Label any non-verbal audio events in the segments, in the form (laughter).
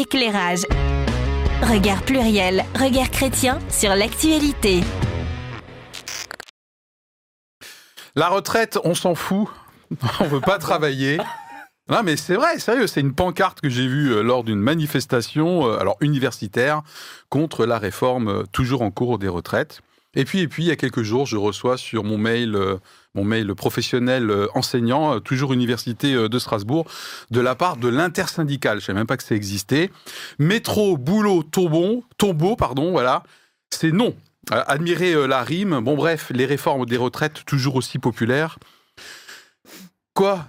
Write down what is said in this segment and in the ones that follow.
Éclairage. Regard pluriel, regard chrétien sur l'actualité. La retraite, on s'en fout. On veut pas travailler. Non, mais c'est vrai, sérieux, c'est une pancarte que j'ai vue euh, lors d'une manifestation, euh, alors universitaire, contre la réforme euh, toujours en cours des retraites. Et puis, et puis, il y a quelques jours, je reçois sur mon mail, mon mail professionnel enseignant, toujours université de Strasbourg, de la part de l'intersyndicale. Je savais même pas que ça existait. Métro, boulot, tombeau, tombeau, pardon, voilà. C'est non. Admirer la rime. Bon, bref, les réformes des retraites toujours aussi populaires.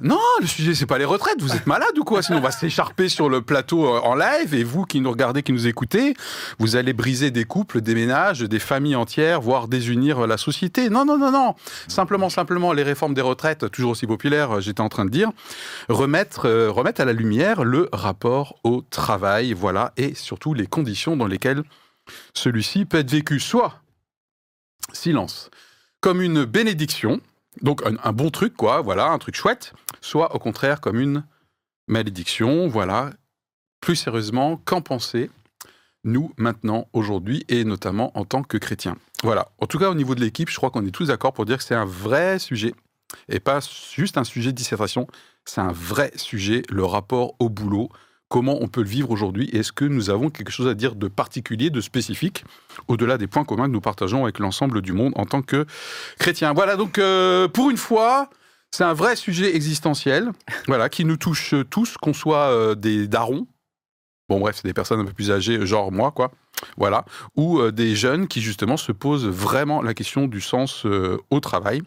Non, le sujet c'est pas les retraites. Vous êtes malade ou quoi Sinon on va s'écharper sur le plateau euh, en live et vous qui nous regardez, qui nous écoutez, vous allez briser des couples, des ménages, des familles entières, voire désunir la société. Non, non, non, non. Simplement, simplement, les réformes des retraites, toujours aussi populaires, euh, j'étais en train de dire, remettre, euh, remettre à la lumière le rapport au travail, voilà, et surtout les conditions dans lesquelles celui-ci peut être vécu. Soit silence, comme une bénédiction donc un, bon truc, quoi, voilà, un truc chouette, soit au contraire comme une malédiction, voilà. Plus sérieusement, qu'en penser nous maintenant, aujourd'hui, et notamment en tant que chrétiens Voilà. En tout cas, au niveau de l'équipe, je crois qu'on est tous d'accord pour dire que c'est un vrai sujet, et pas juste un sujet de dissertation, c'est un vrai sujet, le rapport au boulot, comment on peut le vivre aujourd'hui Est-ce que nous avons quelque chose à dire de particulier, de spécifique, au-delà des points communs que nous partageons avec l'ensemble du monde en tant que chrétiens Voilà, donc euh, pour une fois, c'est un vrai sujet existentiel, voilà, qui nous touche tous, qu'on soit euh, des darons, bon bref, c'est des personnes un peu plus âgées, genre moi, quoi, voilà, ou euh, des jeunes qui justement se posent vraiment la question du sens euh, au travail.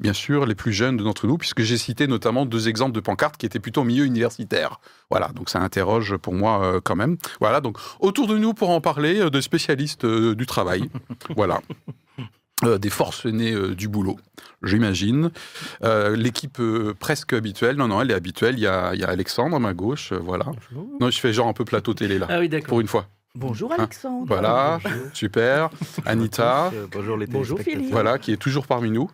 Bien sûr, les plus jeunes d'entre nous, puisque j'ai cité notamment deux exemples de pancartes qui étaient plutôt au milieu universitaire. Voilà, donc ça interroge pour moi euh, quand même. Voilà, donc autour de nous pour en parler, de spécialistes du travail. (laughs) voilà. des forcenés du boulot, j'imagine. L'équipe presque habituelle, non, non, elle est habituelle. Il y a, il y a Alexandre à ma gauche, voilà. Non, je fais genre un peu plateau télé là, ah oui, pour une fois. Bonjour Alexandre. Voilà, super. Anita. (laughs) Bonjour les Bonjour Philippe. Voilà, qui est toujours parmi nous.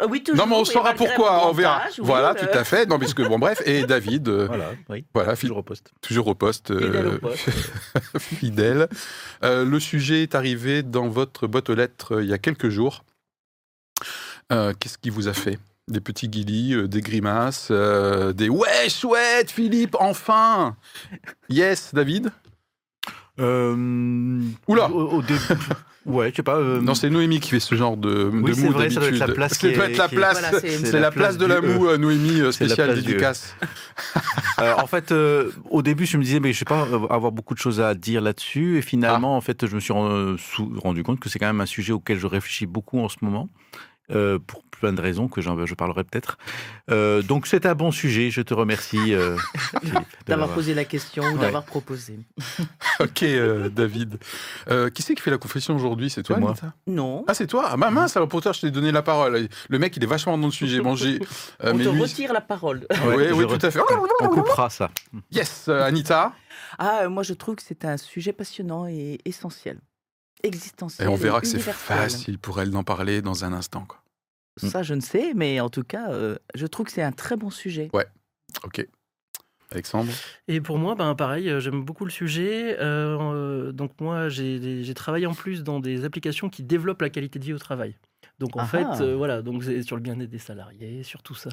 Ah oui, toujours, non, mais on saura pourquoi, on verra. voilà, euh. tout à fait. Non, puisque bon, bref, et David. Euh, voilà, oui. Voilà, toujours au poste. Toujours au poste. Fidèle. Au (laughs) poste. fidèle. le sujet est arrivé dans votre boîte aux lettres il y a quelques jours. Qu'est-ce qui vous a fait? Des petits guilis, des grimaces, des ouais, chouette, Philippe, enfin Yes, David? Euh, Oula au, début. (laughs) Ouais, je sais pas. Euh, non, c'est Noémie qui fait ce genre de, oui, de vrai, Ça doit être la place. (laughs) C'est la place. Voilà, c'est la, place de la moue, euh, Noémie, spéciale dédicace. euh, en fait, au début, je me disais, mais je sais pas avoir beaucoup de choses à dire là-dessus. Et finalement, ah. en fait, je me suis rendu compte que c'est quand même un sujet auquel je réfléchis beaucoup en ce moment. Euh, pour plein de raisons que je parlerai peut-être. Euh, donc c'est un bon sujet, je te remercie. Euh, (laughs) d'avoir posé la question ou d'avoir proposé. (laughs) ok David. qui c'est qui fait la confession aujourd'hui? C'est toi moi Non. Ah c'est toi? Ah ma mince, alors pour toi je t'ai donné la parole. Le mec il est vachement dans le sujet. Bon, On te retire la parole. oui, oui tout à fait. On coupera ça. Yes, Anita Ah moi je trouve que c'est un sujet passionnant et essentiel existentielle. Et on verra que c'est facile pour elle d'en parler dans un instant. Quoi. Ça, je ne sais, mais en tout cas, euh, je trouve que c'est un très bon sujet. Ouais, ok. Alexandre? Et pour moi, ben, pareil, euh, j'aime beaucoup le sujet. Euh, donc moi, j'ai travaillé en plus dans des applications qui développent la qualité de vie au travail. Donc en ah fait, ah. voilà, donc c'est sur le bien-être des salariés, sur tout ça.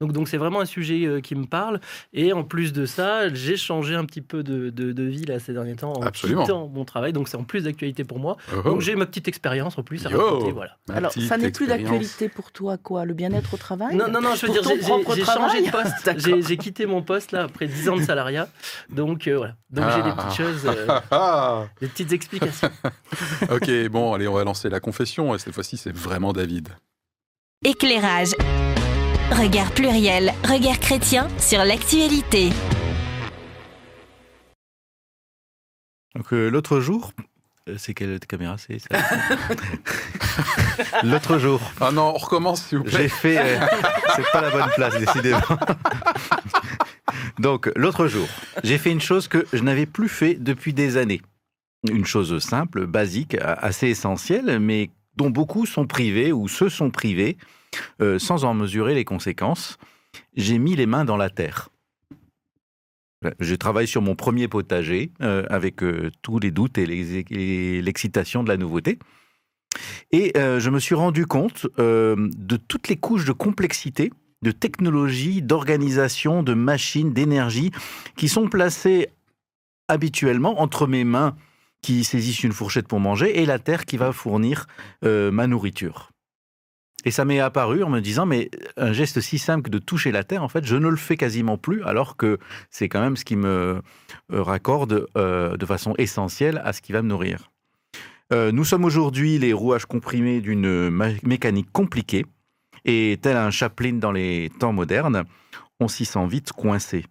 Donc donc c'est vraiment un sujet qui me parle. Et en plus de ça, j'ai changé un petit peu de, de, vie là ces derniers temps en Absolument. quittant mon travail. Donc c'est en plus d'actualité pour moi. Oh. Donc j'ai ma petite expérience en plus à raconter. Voilà. Alors ça n'est plus d'actualité pour toi quoi Le bien-être au travail? Non non non, je veux dire j'ai changé de poste. j'ai quitté mon poste là après 10 ans de salariat. Donc voilà. Donc j'ai des petites (laughs) ah. choses, des petites explications. (laughs) ok bon allez on va lancer la confession. Et cette fois-ci c'est vrai vraiment David. Éclairage. Regard pluriel, regard chrétien sur l'actualité. Donc euh, l'autre jour, euh, c'est quelle caméra c'est (laughs) L'autre jour. Ah non, on recommence s'il vous plaît. J'ai fait. Euh, c'est pas la bonne place, décidément. Donc l'autre jour, j'ai fait une chose que je n'avais plus fait depuis des années. Une chose simple, basique, assez essentielle, mais dont beaucoup sont privés ou se sont privés euh, sans en mesurer les conséquences. J'ai mis les mains dans la terre. Je travaille sur mon premier potager euh, avec euh, tous les doutes et l'excitation de la nouveauté. Et euh, je me suis rendu compte euh, de toutes les couches de complexité, de technologie, d'organisation, de machines, d'énergie qui sont placées habituellement entre mes mains qui saisissent une fourchette pour manger et la terre qui va fournir euh, ma nourriture. Et ça m'est apparu en me disant, mais un geste si simple que de toucher la terre, en fait, je ne le fais quasiment plus, alors que c'est quand même ce qui me euh, raccorde euh, de façon essentielle à ce qui va me nourrir. Nous sommes aujourd'hui les rouages comprimés d'une mécanique compliquée, et tel un Chaplin dans les temps modernes, on s'y sent vite coincé.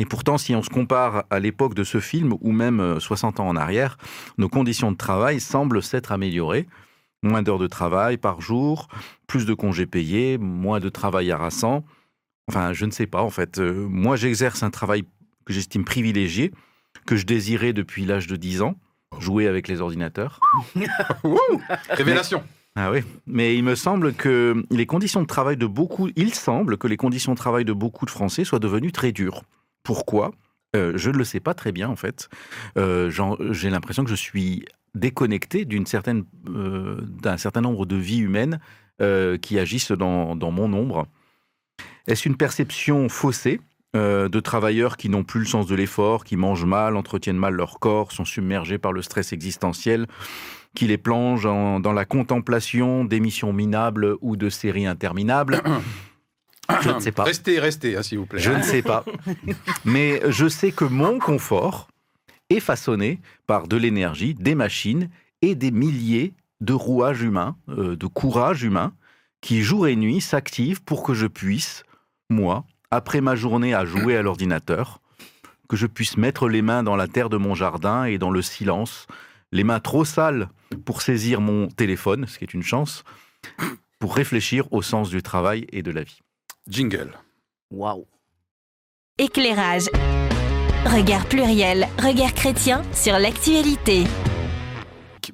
Et pourtant, si on se compare à l'époque de ce film, ou même euh, 60 ans en arrière, nos conditions de travail semblent s'être améliorées. Moins d'heures de travail par jour, plus de congés payés, moins de travail harassant. Enfin, je ne sais pas, en fait. Euh, moi, j'exerce un travail que j'estime privilégié, que je désirais depuis l'âge de 10 ans, jouer avec les ordinateurs. (laughs) Révélation. Ah oui, mais il me semble que les conditions de travail de beaucoup, il semble que les conditions de travail de beaucoup de Français soient devenues très dures. Pourquoi Euh, Je ne le sais pas très bien en fait. Euh, J'ai l'impression que je suis déconnecté euh, d'un certain nombre de vies humaines qui agissent dans, mon ombre. Est-ce une perception faussée de travailleurs qui n'ont plus le sens de l'effort, qui mangent mal, entretiennent mal leur corps, sont submergés par le stress existentiel, qui les plonge dans la contemplation d'émissions minables ou de séries interminables? Je ne sais pas. Restez, restez, hein, s'il vous plaît. Je ne sais pas. Mais je sais que mon confort est façonné par de l'énergie, des machines et des milliers de rouages humains, euh, de courage humain, qui jour et nuit s'activent pour que je puisse, moi, après ma journée à jouer à l'ordinateur, que je puisse mettre les mains dans la terre de mon jardin et dans le silence, les mains trop sales pour saisir mon téléphone, ce qui est une chance, pour réfléchir au sens du travail et de la vie. Jingle. Waouh. Éclairage. Regard pluriel, regard chrétien sur l'actualité.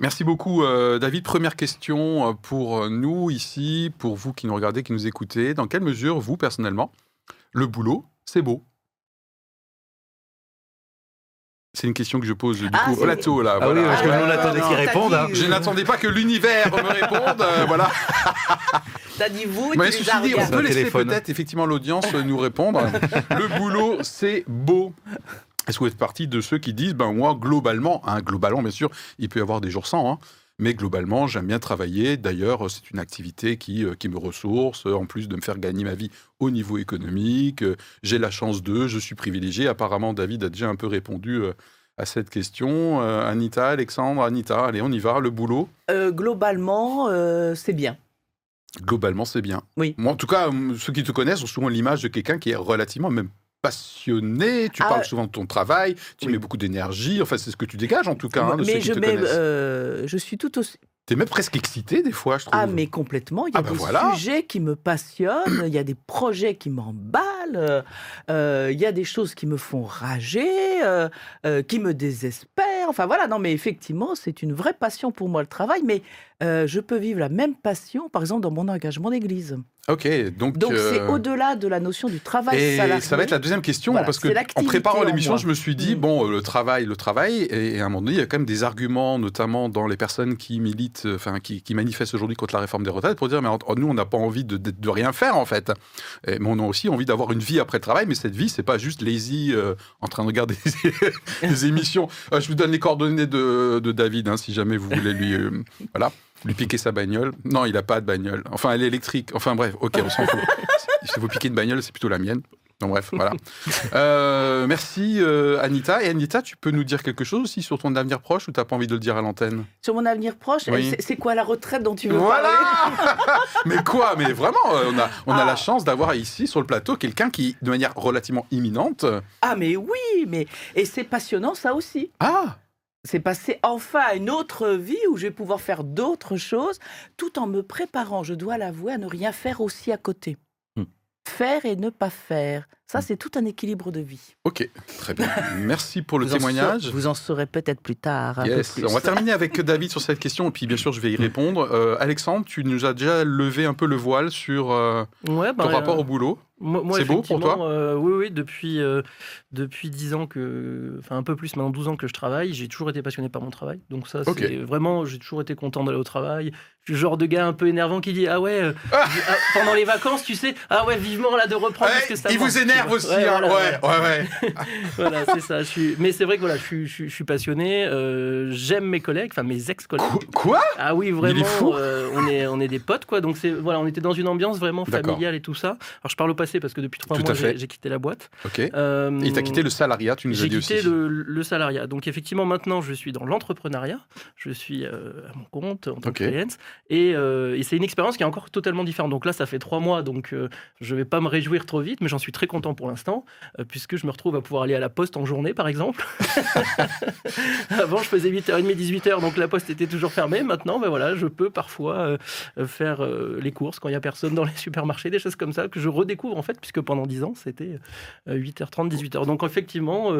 Merci beaucoup, euh, David. Première question euh, pour nous ici, pour vous qui nous regardez, qui nous écoutez. Dans quelle mesure, vous, personnellement, le boulot, c'est beau? C'est une question que je pose du Ah, coup au plateau, là. Ah oui, voilà. parce que Ah, nous, on ouais, attendait non, qu'il t'as réponde. dit, hein. Je n'attendais pas que l'univers me réponde. euh, voilà. (laughs) T'as dit vous et Mais tu ceci les as dit, on peut laisser téléphone. peut-être effectivement l'audience nous répondre. (laughs) Le boulot, c'est beau. Est-ce que vous êtes partie de ceux qui disent, ben moi, globalement, hein, globalement, bien sûr, il peut y avoir des jours sans, hein, mais globalement, j'aime bien travailler. D'ailleurs, c'est une activité qui, euh, qui me ressource, en plus de me faire gagner ma vie au niveau économique. Euh, J'ai la chance de, je suis privilégié. Apparemment, David a déjà un peu répondu euh, à cette question. Euh, Anita, Alexandre, Anita, allez, on y va. Le boulot, Euh, globalement, euh, c'est bien. globalement, c'est bien. Oui. Moi, en tout cas, ceux qui te connaissent ont souvent l'image de quelqu'un qui est relativement même passionné. Tu Ah, parles souvent de ton travail, tu oui. mets beaucoup d'énergie. Enfin, c'est ce que tu dégages en tout cas hein, de ceux mais qui je te mets, connaissent. euh, je suis tout aussi. T'es même presque excité des fois, je trouve. Ah, mais complètement. Il y a Ah, bah des voilà. sujets qui me passionnent, il y a des projets qui m'emballent, euh, il y a des choses qui me font rager, euh, qui me désespèrent. Enfin voilà, non, mais effectivement, c'est une vraie passion pour moi le travail, mais euh, je peux vivre la même passion, par exemple, dans mon engagement d'église. Ok, donc. Donc c'est euh, au-delà de la notion du travail Et salarié. ça va être la deuxième question, Voilà, parce que c'est en préparant l'émission, je me suis dit, Mm. bon, le travail, le travail, et, à un moment donné, il y a quand même des arguments, notamment dans les personnes qui militent, enfin, qui, qui manifestent aujourd'hui contre la réforme des retraites, pour dire, mais nous, on n'a pas envie de, de, de rien faire, en fait. Et, mais on a aussi envie d'avoir une vie après le travail, mais cette vie, c'est pas juste lazy, euh, en train de regarder des, (laughs) émissions. Euh, je vous donne les coordonnées de, de David, hein, si jamais vous voulez lui, voilà, lui piquer sa bagnole. Non, il n'a pas de bagnole. Enfin, elle est électrique. Enfin, bref, ok, on s'en fout. (laughs) si vous piquer une bagnole, c'est plutôt la mienne. Donc bref, voilà. Euh, merci euh, Anita. Et Anita, tu peux nous dire quelque chose aussi sur ton avenir proche ou t'as pas envie de le dire à l'antenne? Sur mon avenir proche, Oui. c'est- c'est quoi la retraite dont tu veux Voilà parler? (laughs) Mais quoi? Mais vraiment, euh, on a, on a Ah. la chance d'avoir ici sur le plateau quelqu'un qui, de manière relativement imminente... Ah mais oui, mais et c'est passionnant ça aussi. Ah C'est passer enfin à une autre vie où je vais pouvoir faire d'autres choses tout en me préparant, je dois l'avouer, à ne rien faire aussi à côté. Hmm. Faire et ne pas faire, Ça, c'est tout un équilibre de vie. Ok, très bien. (laughs) Merci pour le Vous témoignage. vous en saurez peut-être plus tard. un peu Yes. plus. On va terminer avec (laughs) David sur cette question et puis bien sûr je vais y répondre. Euh, Alexandre, tu nous as déjà levé un peu le voile sur euh, Ouais, ton ben, rapport euh, au boulot. Moi, moi, C'est beau pour toi euh, Oui, oui, depuis, euh, depuis 10 ans que. Enfin, un peu plus, maintenant 12 ans que je travaille, j'ai toujours été passionné par mon travail. Donc, ça, c'est vraiment. J'ai toujours été content d'aller au travail. Je suis le genre de gars un peu énervant qui dit Ah ouais, euh, Ah ah, pendant les vacances, tu sais, ah ouais, vivement là de reprendre parce Ouais, que ça il vous énerve aussi. Ouais, hein. voilà, ouais, ouais, ouais. (laughs) Voilà, c'est ça. Je suis... Mais c'est vrai que voilà, je suis, je suis, passionné. euh, J'aime mes collègues, enfin mes ex-collègues. Qu- Quoi? Ah oui, est vraiment. fou. euh, on est on est des potes quoi. Donc c'est voilà, on était dans une ambiance vraiment familiale et tout ça. Alors je parle au passé parce que depuis trois mois j'ai j'ai quitté la boîte. Ok. Et Euh, il t'a quitté le salariat, tu nous as J'ai dit quitté aussi. le, le salariat. Donc effectivement maintenant je suis dans l'entrepreneuriat. Je suis euh, à mon compte en tant Ok. que freelance et, euh, et c'est une expérience qui est encore totalement différente. Donc là ça fait trois mois donc euh, je vais pas me réjouir trop vite, mais j'en suis très content pour l'instant euh, puisque je me retrouve à pouvoir aller à la poste en journée par exemple. (laughs) Avant, je faisais 8h30, 18h, donc la poste était toujours fermée. Maintenant, ben voilà, je peux parfois euh, euh, faire les courses quand il n'y a personne dans les (laughs) supermarchés, des choses comme ça, que je redécouvre en fait, puisque pendant 10 ans, c'était euh, 8h30, 18h. Donc effectivement,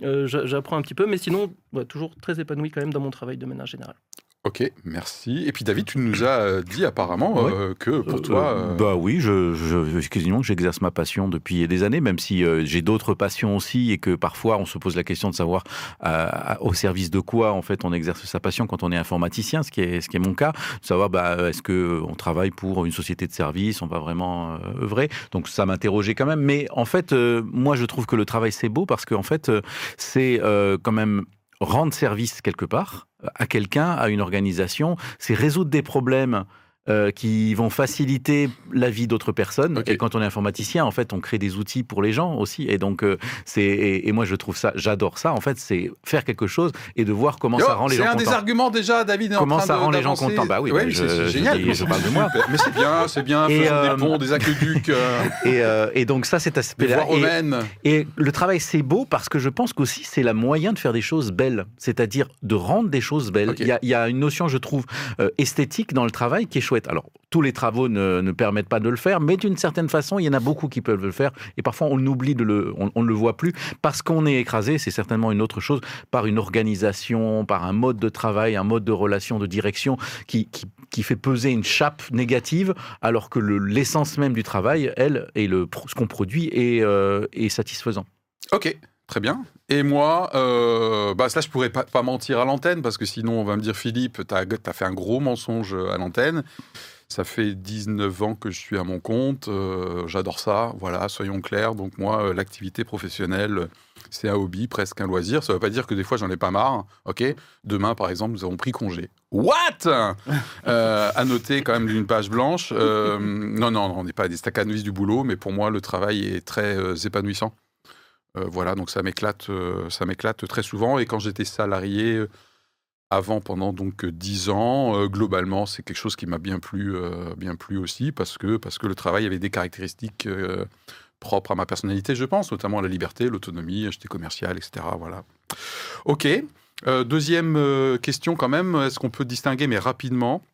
j'a- j'apprends un petit peu, mais sinon, toujours très épanoui quand même dans mon travail de manière générale. Ok, merci. Et puis David, tu nous as euh, dit apparemment Ouais. euh, que pour Euh, toi. euh, Bah oui, je, je, excusez-moi que j'exerce ma passion depuis des années, même si euh, j'ai d'autres passions aussi et que parfois on se pose la question de savoir au service de quoi en fait on exerce sa passion quand on est informaticien, ce qui est, ce qui est mon cas, de savoir bah, est-ce que on travaille pour une société de service, on va vraiment œuvrer. Donc ça m'interrogeait quand même. Mais en fait, moi je trouve que le travail c'est beau parce qu'en fait euh, c'est quand même rendre service quelque part à quelqu'un, à une organisation, c'est résoudre des problèmes euh, qui vont faciliter la vie d'autres personnes. Et quand on est informaticien, en fait, on crée des outils pour les gens aussi. Et donc, euh, c'est et, et moi, je trouve ça, j'adore ça. En fait, c'est faire quelque chose et de voir comment ça rend les C'est gens un des contents. arguments déjà, David. est en Comment train ça rend les gens contents Bah oui, Ouais, bah, c'est- c'est je génial. je parle de moi. Mais c'est bien, c'est bien. Et, Faisons euh, des ponts, des aqueducs, (laughs) Et, et donc ça, cet des aspect-là. Et- romaines. Et le travail, c'est beau parce que je pense qu'aussi, c'est la moyen de faire des choses belles, c'est-à-dire de rendre des choses belles. Il, y y a une notion, je trouve, esthétique dans le travail qui est Alors, tous les travaux ne, permettent pas de le faire, mais d'une certaine façon, il y en a beaucoup qui peuvent le faire. Et parfois, on oublie de le, on, ne le voit plus parce qu'on est écrasé, c'est certainement une autre chose, par une organisation, par un mode de travail, un mode de relation, de direction qui, qui, fait peser une chape négative, alors que le- l'essence même du travail, elle, et le, ce qu'on produit est, euh, est satisfaisant. Ok, très bien. Et moi, euh, bah ça, je pourrais pas, mentir à l'antenne parce que sinon, on va me dire Philippe, tu as, fait un gros mensonge à l'antenne. Ça fait 19 ans que je suis à mon compte. euh, J'adore ça. Voilà, soyons clairs. Donc, moi, euh, l'activité professionnelle, c'est un hobby, presque un loisir. Ça ne veut pas dire que des fois, j'en ai pas marre. Ok Demain, par exemple, nous avons pris congé. What? Euh, À noter quand même d'une page blanche. Non, non, on n'est pas des stacanoïs du boulot, mais pour moi, le travail est très épanouissant. Euh, voilà, donc ça m'éclate, euh, ça m'éclate très souvent. Et quand j'étais salarié euh, avant, pendant donc 10 ans, globalement, c'est quelque chose qui m'a bien plu, bien plu aussi, parce que, parce que le travail avait des caractéristiques propres à ma personnalité, je pense, notamment la liberté, l'autonomie, j'étais commercial, etc. Voilà. Ok. Deuxième question quand même, est-ce qu'on peut distinguer, mais rapidement,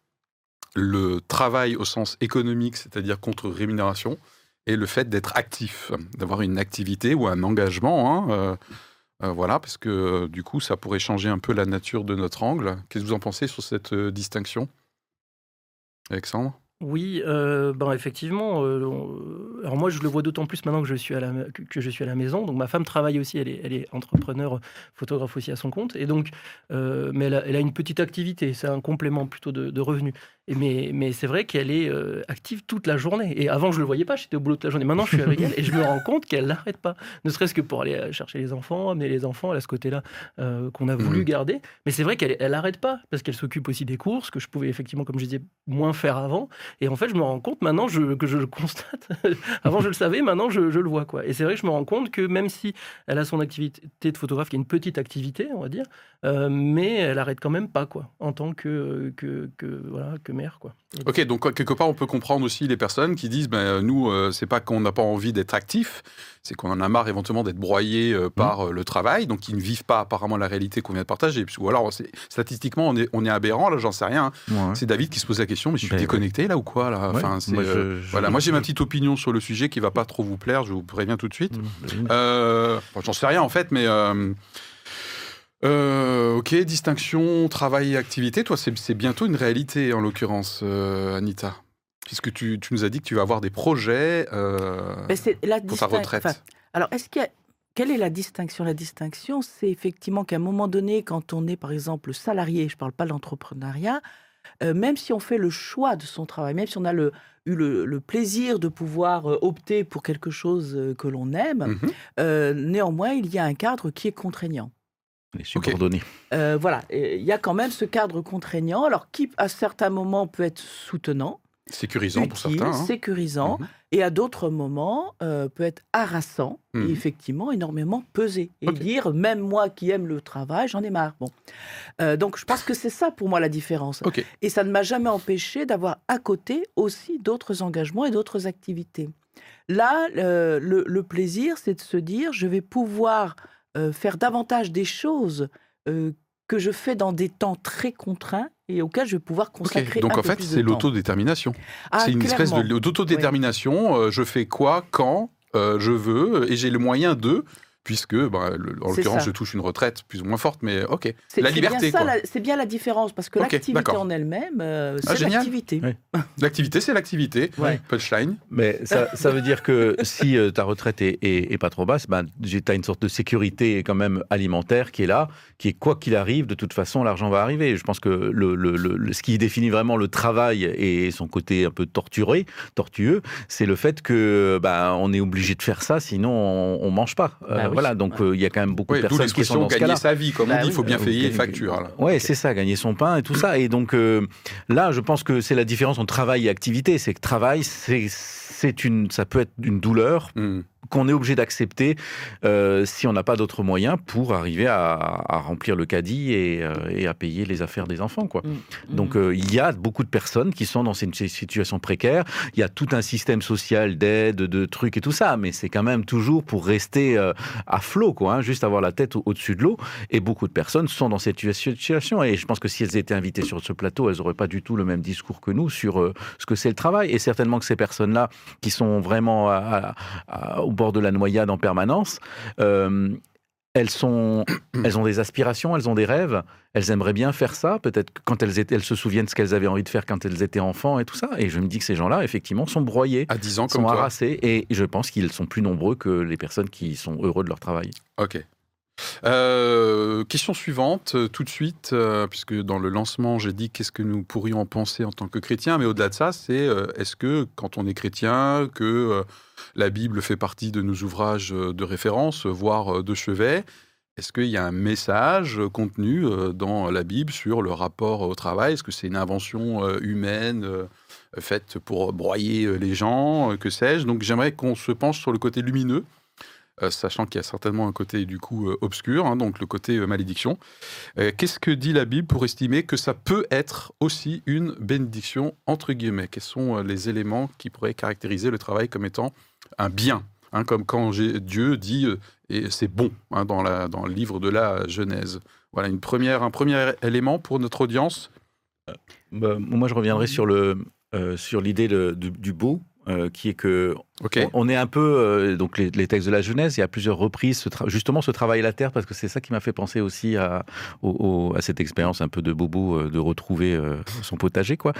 le travail au sens économique, c'est-à-dire contre rémunération, et le fait d'être actif, d'avoir une activité ou un engagement. hein, euh, euh, voilà, parce que euh, du coup, ça pourrait changer un peu la nature de notre angle. Qu'est-ce que vous en pensez sur cette distinction Alexandre? Oui, euh, ben effectivement. euh, on- alors moi, je le vois d'autant plus maintenant que je suis à la que- je suis à la maison. Donc ma femme travaille aussi, elle est, elle est entrepreneur, photographe aussi à son compte. Et donc, euh, mais elle a, elle a une petite activité. C'est un complément plutôt de, de revenus. Et mais mais c'est vrai qu'elle est euh, active toute la journée. Et avant, je le voyais pas. J'étais au boulot toute la journée. Maintenant, je suis avec elle et je me rends compte qu'elle n'arrête pas. Ne serait-ce que pour aller euh, chercher les enfants, amener les enfants. Elle a ce côté-là euh, qu'on a voulu Mhm. garder. Mais c'est vrai qu'elle elle arrête pas parce qu'elle s'occupe aussi des courses que je pouvais effectivement, comme je disais, moins faire avant. Et en fait, je me rends compte maintenant je- que je le constate. (laughs) Avant, je le savais, maintenant, je, je le vois. Quoi. Et c'est vrai que je me rends compte que même si elle a son activité de photographe, qui est une petite activité, on va dire, euh, mais elle arrête quand même pas, quoi, en tant que, que, que, voilà, que mère. Quoi. Ok, donc quelque part, on peut comprendre aussi les personnes qui disent, ben, nous, euh, c'est pas qu'on n'a pas envie d'être actif, c'est qu'on en a marre éventuellement d'être broyé euh, par euh, le travail, donc ils ne vivent pas apparemment la réalité qu'on vient de partager. Ou alors, c'est- statistiquement, on est, on est aberrant, là, j'en sais rien. hein. C'est David qui se pose la question, mais je suis Ben, déconnecté là là ou quoi là Ouais, enfin, c'est, moi, je- euh, je- Voilà, moi j'ai ma petite opinion sur le sujet qui va pas trop vous plaire, je vous préviens tout de suite. Mmh. Euh, bon, J'en sais rien en fait, mais euh, euh, ok, distinction, travail et activité. Toi, c'est c'est bientôt une réalité en l'occurrence, euh, Anita. Puisque tu, tu nous as dit que tu vas avoir des projets euh, Mais c'est la pour ta retraite. enfin, alors, est-ce qu'il y a- Quelle est la distinction? La distinction, c'est effectivement qu'à un moment donné, quand on est par exemple salarié, je ne parle pas de l'entrepreneuriat, euh, même si on fait le choix de son travail, même si on a le, eu le, le plaisir de pouvoir euh, opter pour quelque chose euh, que l'on aime, euh, néanmoins, il y a un cadre qui est contraignant. Les subordonnés. Euh, voilà, il y a quand même ce cadre contraignant, alors qui à certains moments peut être soutenant, Sécurisant pour certains. hein. sécurisant, Mhm. et à d'autres moments euh, peut être harassant Mhm. et effectivement énormément pesé. Et dire, même moi qui aime le travail, j'en ai marre. Bon. Euh, donc je pense que c'est ça pour moi la différence. Et ça ne m'a jamais empêché d'avoir à côté aussi d'autres engagements et d'autres activités. Là, euh, le, le plaisir, c'est de se dire, je vais pouvoir euh, faire davantage des choses que je fais dans des temps très contraints et auxquels je vais pouvoir consacrer Donc un en peu fait, c'est l'autodétermination. Ah, c'est une espèce d'autodétermination. euh, je fais quoi, quand euh, je veux, et j'ai le moyen de, puisque, bah, le- en l'occurrence, je touche une retraite plus ou moins forte, mais ok. C'est La c'est liberté, bien ça, quoi. la- C'est bien la différence, parce que l'activité en elle-même, euh, Ah, c'est l'activité. (laughs) L'activité, c'est l'activité. Ouais. Punchline. Mais ça, ça veut dire que si euh, ta retraite est, est- est pas trop basse, ben, tu as une sorte de sécurité quand même alimentaire qui est là, qui est quoi qu'il arrive, de toute façon, l'argent va arriver. Je pense que le, le- le- le- ce qui définit vraiment le travail et son côté un peu torturé, tortueux, c'est le fait que ben, on est obligé de faire ça, sinon on, on mange pas. Euh, Bah oui. Voilà, donc euh, il y a quand même beaucoup Oui, de personnes qui sont dans ce gagner sa vie, comme Bah on dit, il oui. faut bien Euh, payer les factures. Ouais, c'est ça, gagner son pain et tout ça. Et donc euh, là, je pense que c'est la différence entre travail et activité. C'est que travail, c'est c'est une, ça peut être une douleur Hmm. Qu'on est obligé d'accepter euh, si on n'a pas d'autres moyens pour arriver à, à remplir le caddie et, euh, et à payer les affaires des enfants. Quoi. Mm. Donc euh, il y a beaucoup de personnes qui sont dans une situation précaire. Il y a tout un système social d'aide, de trucs et tout ça, mais c'est quand même toujours pour rester à flot, quoi, hein, juste avoir la tête au- au-dessus de l'eau. Et beaucoup de personnes sont dans cette situation. Et je pense que si elles étaient invitées sur ce plateau, elles n'auraient pas du tout le même discours que nous sur ce que c'est le travail. Et certainement que ces personnes-là, qui sont vraiment à- à- à- au bord de la noyade en permanence, euh, elles, sont, (coughs) elles ont des aspirations, elles ont des rêves, elles aimeraient bien faire ça, peut-être quand elles, étaient, elles se souviennent de ce qu'elles avaient envie de faire quand elles étaient enfants et tout ça. Et je me dis que ces gens-là, effectivement, sont broyés, À 10 ans, comme sont toi. harassés, et je pense qu'ils sont plus nombreux que les personnes qui sont heureux de leur travail. Ok. Euh, question suivante, euh, tout de suite, euh, puisque dans le lancement, j'ai dit qu'est-ce que nous pourrions en penser en tant que chrétiens, mais au-delà de ça, c'est est-ce que quand on est chrétien, que la Bible fait partie de nos ouvrages de référence, voire de chevet, est-ce qu'il y a un message contenu dans la Bible sur le rapport au travail? Est-ce que c'est une invention humaine faite pour broyer les gens, que sais-je? Donc j'aimerais qu'on se penche sur le côté lumineux sachant qu'il y a certainement un côté du coup euh, obscur, hein, donc le côté euh, malédiction. Euh, Qu'est-ce que dit la Bible pour estimer que ça peut être aussi une bénédiction entre guillemets? Quels sont euh, les éléments qui pourraient caractériser le travail comme étant un bien hein, Comme quand Dieu dit euh, et c'est bon hein, dans, le livre de la Genèse? Voilà une première, un premier élément pour notre audience. Bah, moi, je reviendrai sur euh, l'idée du, beau, euh, qui est que On, on est un peu euh, donc les, les textes de la Genèse. Il y a plusieurs reprises ce justement ce travail la terre parce que c'est ça qui m'a fait penser aussi à, au- au- à cette expérience un peu de bobo euh, de retrouver euh, son potager quoi.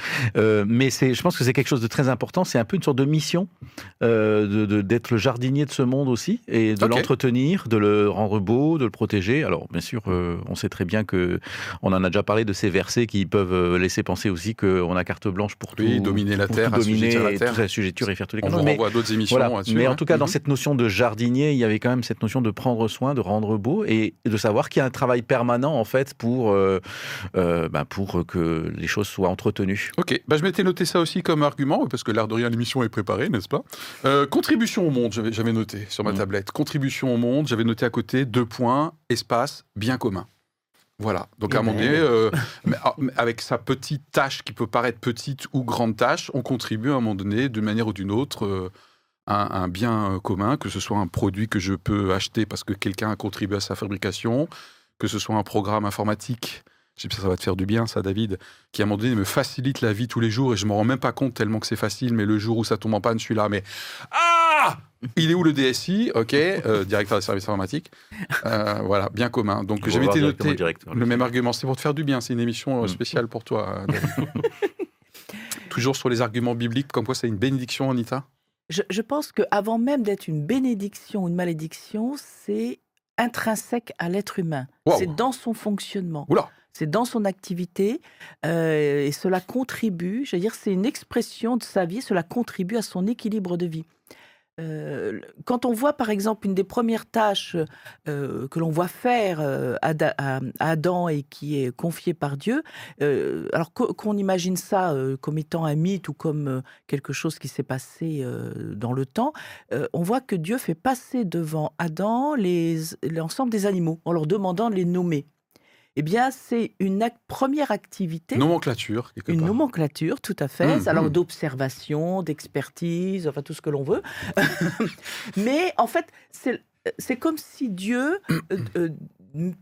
Mais c'est, je pense que c'est quelque chose de très important. C'est un peu une sorte de mission de- d'être le jardinier de ce monde aussi et de l'entretenir, de le rendre beau, de le protéger. Alors bien sûr, on sait très bien que on en a déjà parlé de ces versets qui peuvent laisser penser aussi qu'on a carte blanche pour Oui, tout, dominer la pour terre, tout dominer, assujettir la et terre. assujettir et faire tous les On. D'autres émissions voilà. là-dessus. Mais en hein. tout cas, dans Mhm. cette notion de jardinier, il y avait quand même cette notion de prendre soin, de rendre beau et de savoir qu'il y a un travail permanent en fait pour, euh, euh, ben, pour que les choses soient entretenues. Ok, bah, je m'étais noté ça aussi comme argument, parce que l'air de rien, l'émission est préparée, n'est-ce pas? Euh, Contribution au monde, j'avais noté sur ma Mm. tablette. Contribution au monde, j'avais noté à côté deux points, espace, bien commun. Voilà, donc à un Eh moment ben. donné, euh, (laughs) ah, avec sa petite tâche qui peut paraître petite ou grande tâche, on contribue à un moment donné, d'une manière ou d'une autre, euh, à un bien euh, commun, que ce soit un produit que je peux acheter parce que quelqu'un a contribué à sa fabrication, que ce soit un programme informatique je sais pas si ça va te faire du bien, ça, David, qui à un moment donné me facilite la vie tous les jours et je me rends même pas compte tellement que c'est facile, mais le jour où ça tombe en panne, je suis là, mais ah Il est où le DSI Ok, euh, directeur des services informatiques. Euh, voilà, bien commun. Donc On va j'avais été noté le directeur. le même argument. C'est pour te faire du bien. C'est une émission Mm. spéciale pour toi. David. (laughs) Toujours sur les arguments bibliques, comme quoi c'est une bénédiction, Anita? Je, je pense qu'avant même d'être une bénédiction ou une malédiction, c'est intrinsèque à l'être humain. Wow. C'est dans son fonctionnement. Oula C'est dans son activité euh, et cela contribue, je veux dire, c'est une expression de sa vie, cela contribue à son équilibre de vie. Euh, quand on voit par exemple une des premières tâches euh, que l'on voit faire euh, à, à- Adam et qui est confiée par Dieu, alors qu'o- qu'on imagine ça comme étant un mythe ou comme quelque chose qui s'est passé dans le temps, on voit que Dieu fait passer devant Adam l'ensemble des animaux en leur demandant de les nommer. Eh bien, c'est une ac- première activité, Nomenclature, quelque une part. nomenclature, tout à fait, Mhm. alors d'observation, d'expertise, enfin tout ce que l'on veut. (laughs) Mais en fait, c'est c'est comme si Dieu euh, euh,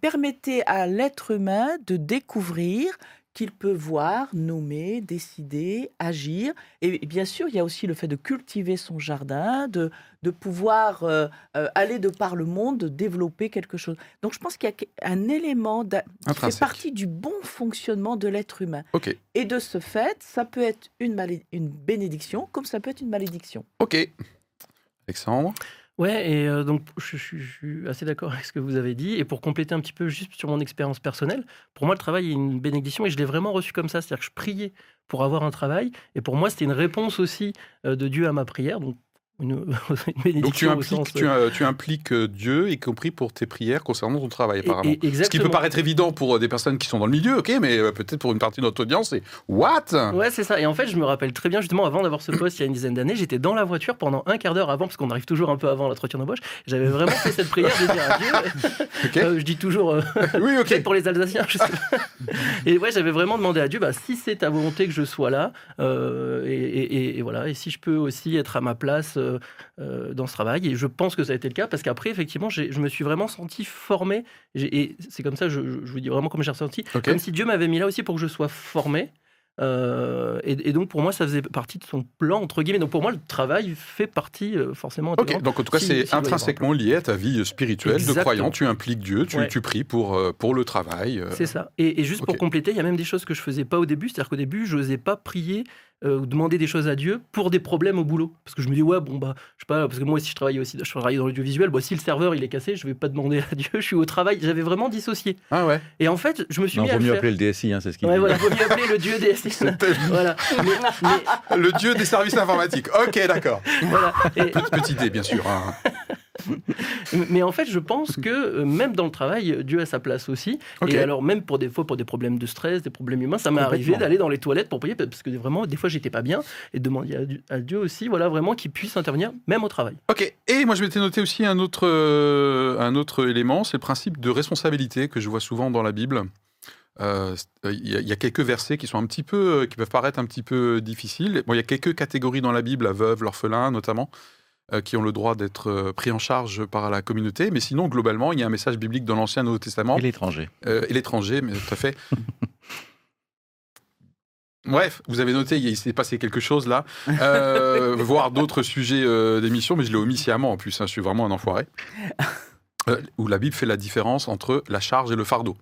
permettait à l'être humain de découvrir qu'il peut voir, nommer, décider, agir. Et bien sûr, il y a aussi le fait de cultiver son jardin, de, de pouvoir euh, euh, aller de par le monde, de développer quelque chose. Donc je pense qu'il y a un élément qui fait partie du bon fonctionnement de l'être humain. Et de ce fait, ça peut être une, une bénédiction comme ça peut être une malédiction. ok. Alexandre? Ouais, et euh, donc je, suis assez d'accord avec ce que vous avez dit. Et pour compléter un petit peu juste sur mon expérience personnelle, pour moi, le travail est une bénédiction et je l'ai vraiment reçu comme ça. C'est-à-dire que je priais pour avoir un travail. Et pour moi, c'était une réponse aussi euh, de Dieu à ma prière. Donc, une, (laughs) une bénédiction. Donc tu impliques, sens, tu, euh, euh, tu impliques Dieu, y compris pour tes prières concernant ton travail, apparemment. et- Ce qui peut paraître évident pour euh, des personnes qui sont dans le milieu, ok, mais peut-être pour une partie de notre audience, c'est What? Ouais, c'est ça. Et en fait, je me rappelle très bien, justement, avant d'avoir ce (coughs) poste il y a une dizaine d'années, j'étais dans la voiture pendant un quart d'heure avant, parce qu'on arrive toujours un peu avant l'entretien d'embauche. J'avais vraiment fait cette prière de dire à Dieu. (laughs) Euh, je dis toujours, euh, Oui, ok. pour les Alsaciens, je sais pas. (laughs) Et ouais, j'avais vraiment demandé à Dieu, bah, si c'est ta volonté que je sois là, et voilà, et si je peux aussi être à ma place euh, euh, dans ce travail. Et je pense que ça a été le cas, parce qu'après, effectivement, je me suis vraiment senti formé. Et c'est comme ça, je, je vous dis vraiment comme j'ai ressenti, comme si Dieu m'avait mis là aussi pour que je sois formé. Euh, et, et donc pour moi, ça faisait partie de son plan entre guillemets. Donc pour moi, le travail fait partie euh, forcément. Ok, donc en tout cas, Si- c'est intrinsèquement lié à ta vie spirituelle de croyant. Tu impliques Dieu, tu, Ouais. tu pries pour, pour le travail. euh. C'est ça. Et, et juste pour compléter, il y a même des choses que je faisais pas au début. C'est-à-dire qu'au début, je n'osais pas prier euh, ou demander des choses à Dieu pour des problèmes au boulot. Parce que je me dis, ouais, bon, bah, je sais pas, parce que moi aussi, je travaillais aussi, je travaillais dans l'audiovisuel. Bon, si le serveur, il est cassé, je vais pas demander à Dieu. (laughs) Je suis au travail. J'avais vraiment dissocié. Ah ouais Et en fait, je me suis Non, mis à vaut mieux faire. appeler le DSI, hein, c'est ce qu'il Ouais, dit. voilà, vaut mieux appeler le dieu des (laughs) voilà. Mais, (laughs) mais- Le dieu des services informatiques. Ok, d'accord. voilà. Et- Petite, petite idée, bien sûr. hein. (laughs) Mais en fait, je pense que euh, même dans le travail, Dieu a sa place aussi. Et alors, même pour des fois, pour des problèmes de stress, des problèmes humains, ça m'est arrivé d'aller dans les toilettes pour prier parce que vraiment, des fois, j'étais pas bien et de demander à Dieu, aussi, voilà, vraiment qu'il puisse intervenir, même au travail. Ok, et moi je m'étais noté aussi un autre, euh, un autre élément, c'est le principe de responsabilité que je vois souvent dans la Bible. Euh, Il y, y a quelques versets qui sont un petit peu, qui peuvent paraître un petit peu difficiles. Bon, il y a quelques catégories dans la Bible, la veuve, l'orphelin notamment, qui ont le droit d'être euh, pris en charge par la communauté. Mais sinon, globalement, il y a un message biblique dans l'Ancien et Nouveau Testament Et l'étranger. euh, et l'étranger, mais tout à fait. (laughs) Bref, vous avez noté, il s'est passé quelque chose là, euh, (laughs) voire d'autres sujets euh, d'émission, mais je l'ai omis sciemment en plus, hein, je suis vraiment un enfoiré, (laughs) Euh, où la Bible fait la différence entre la charge et le fardeau.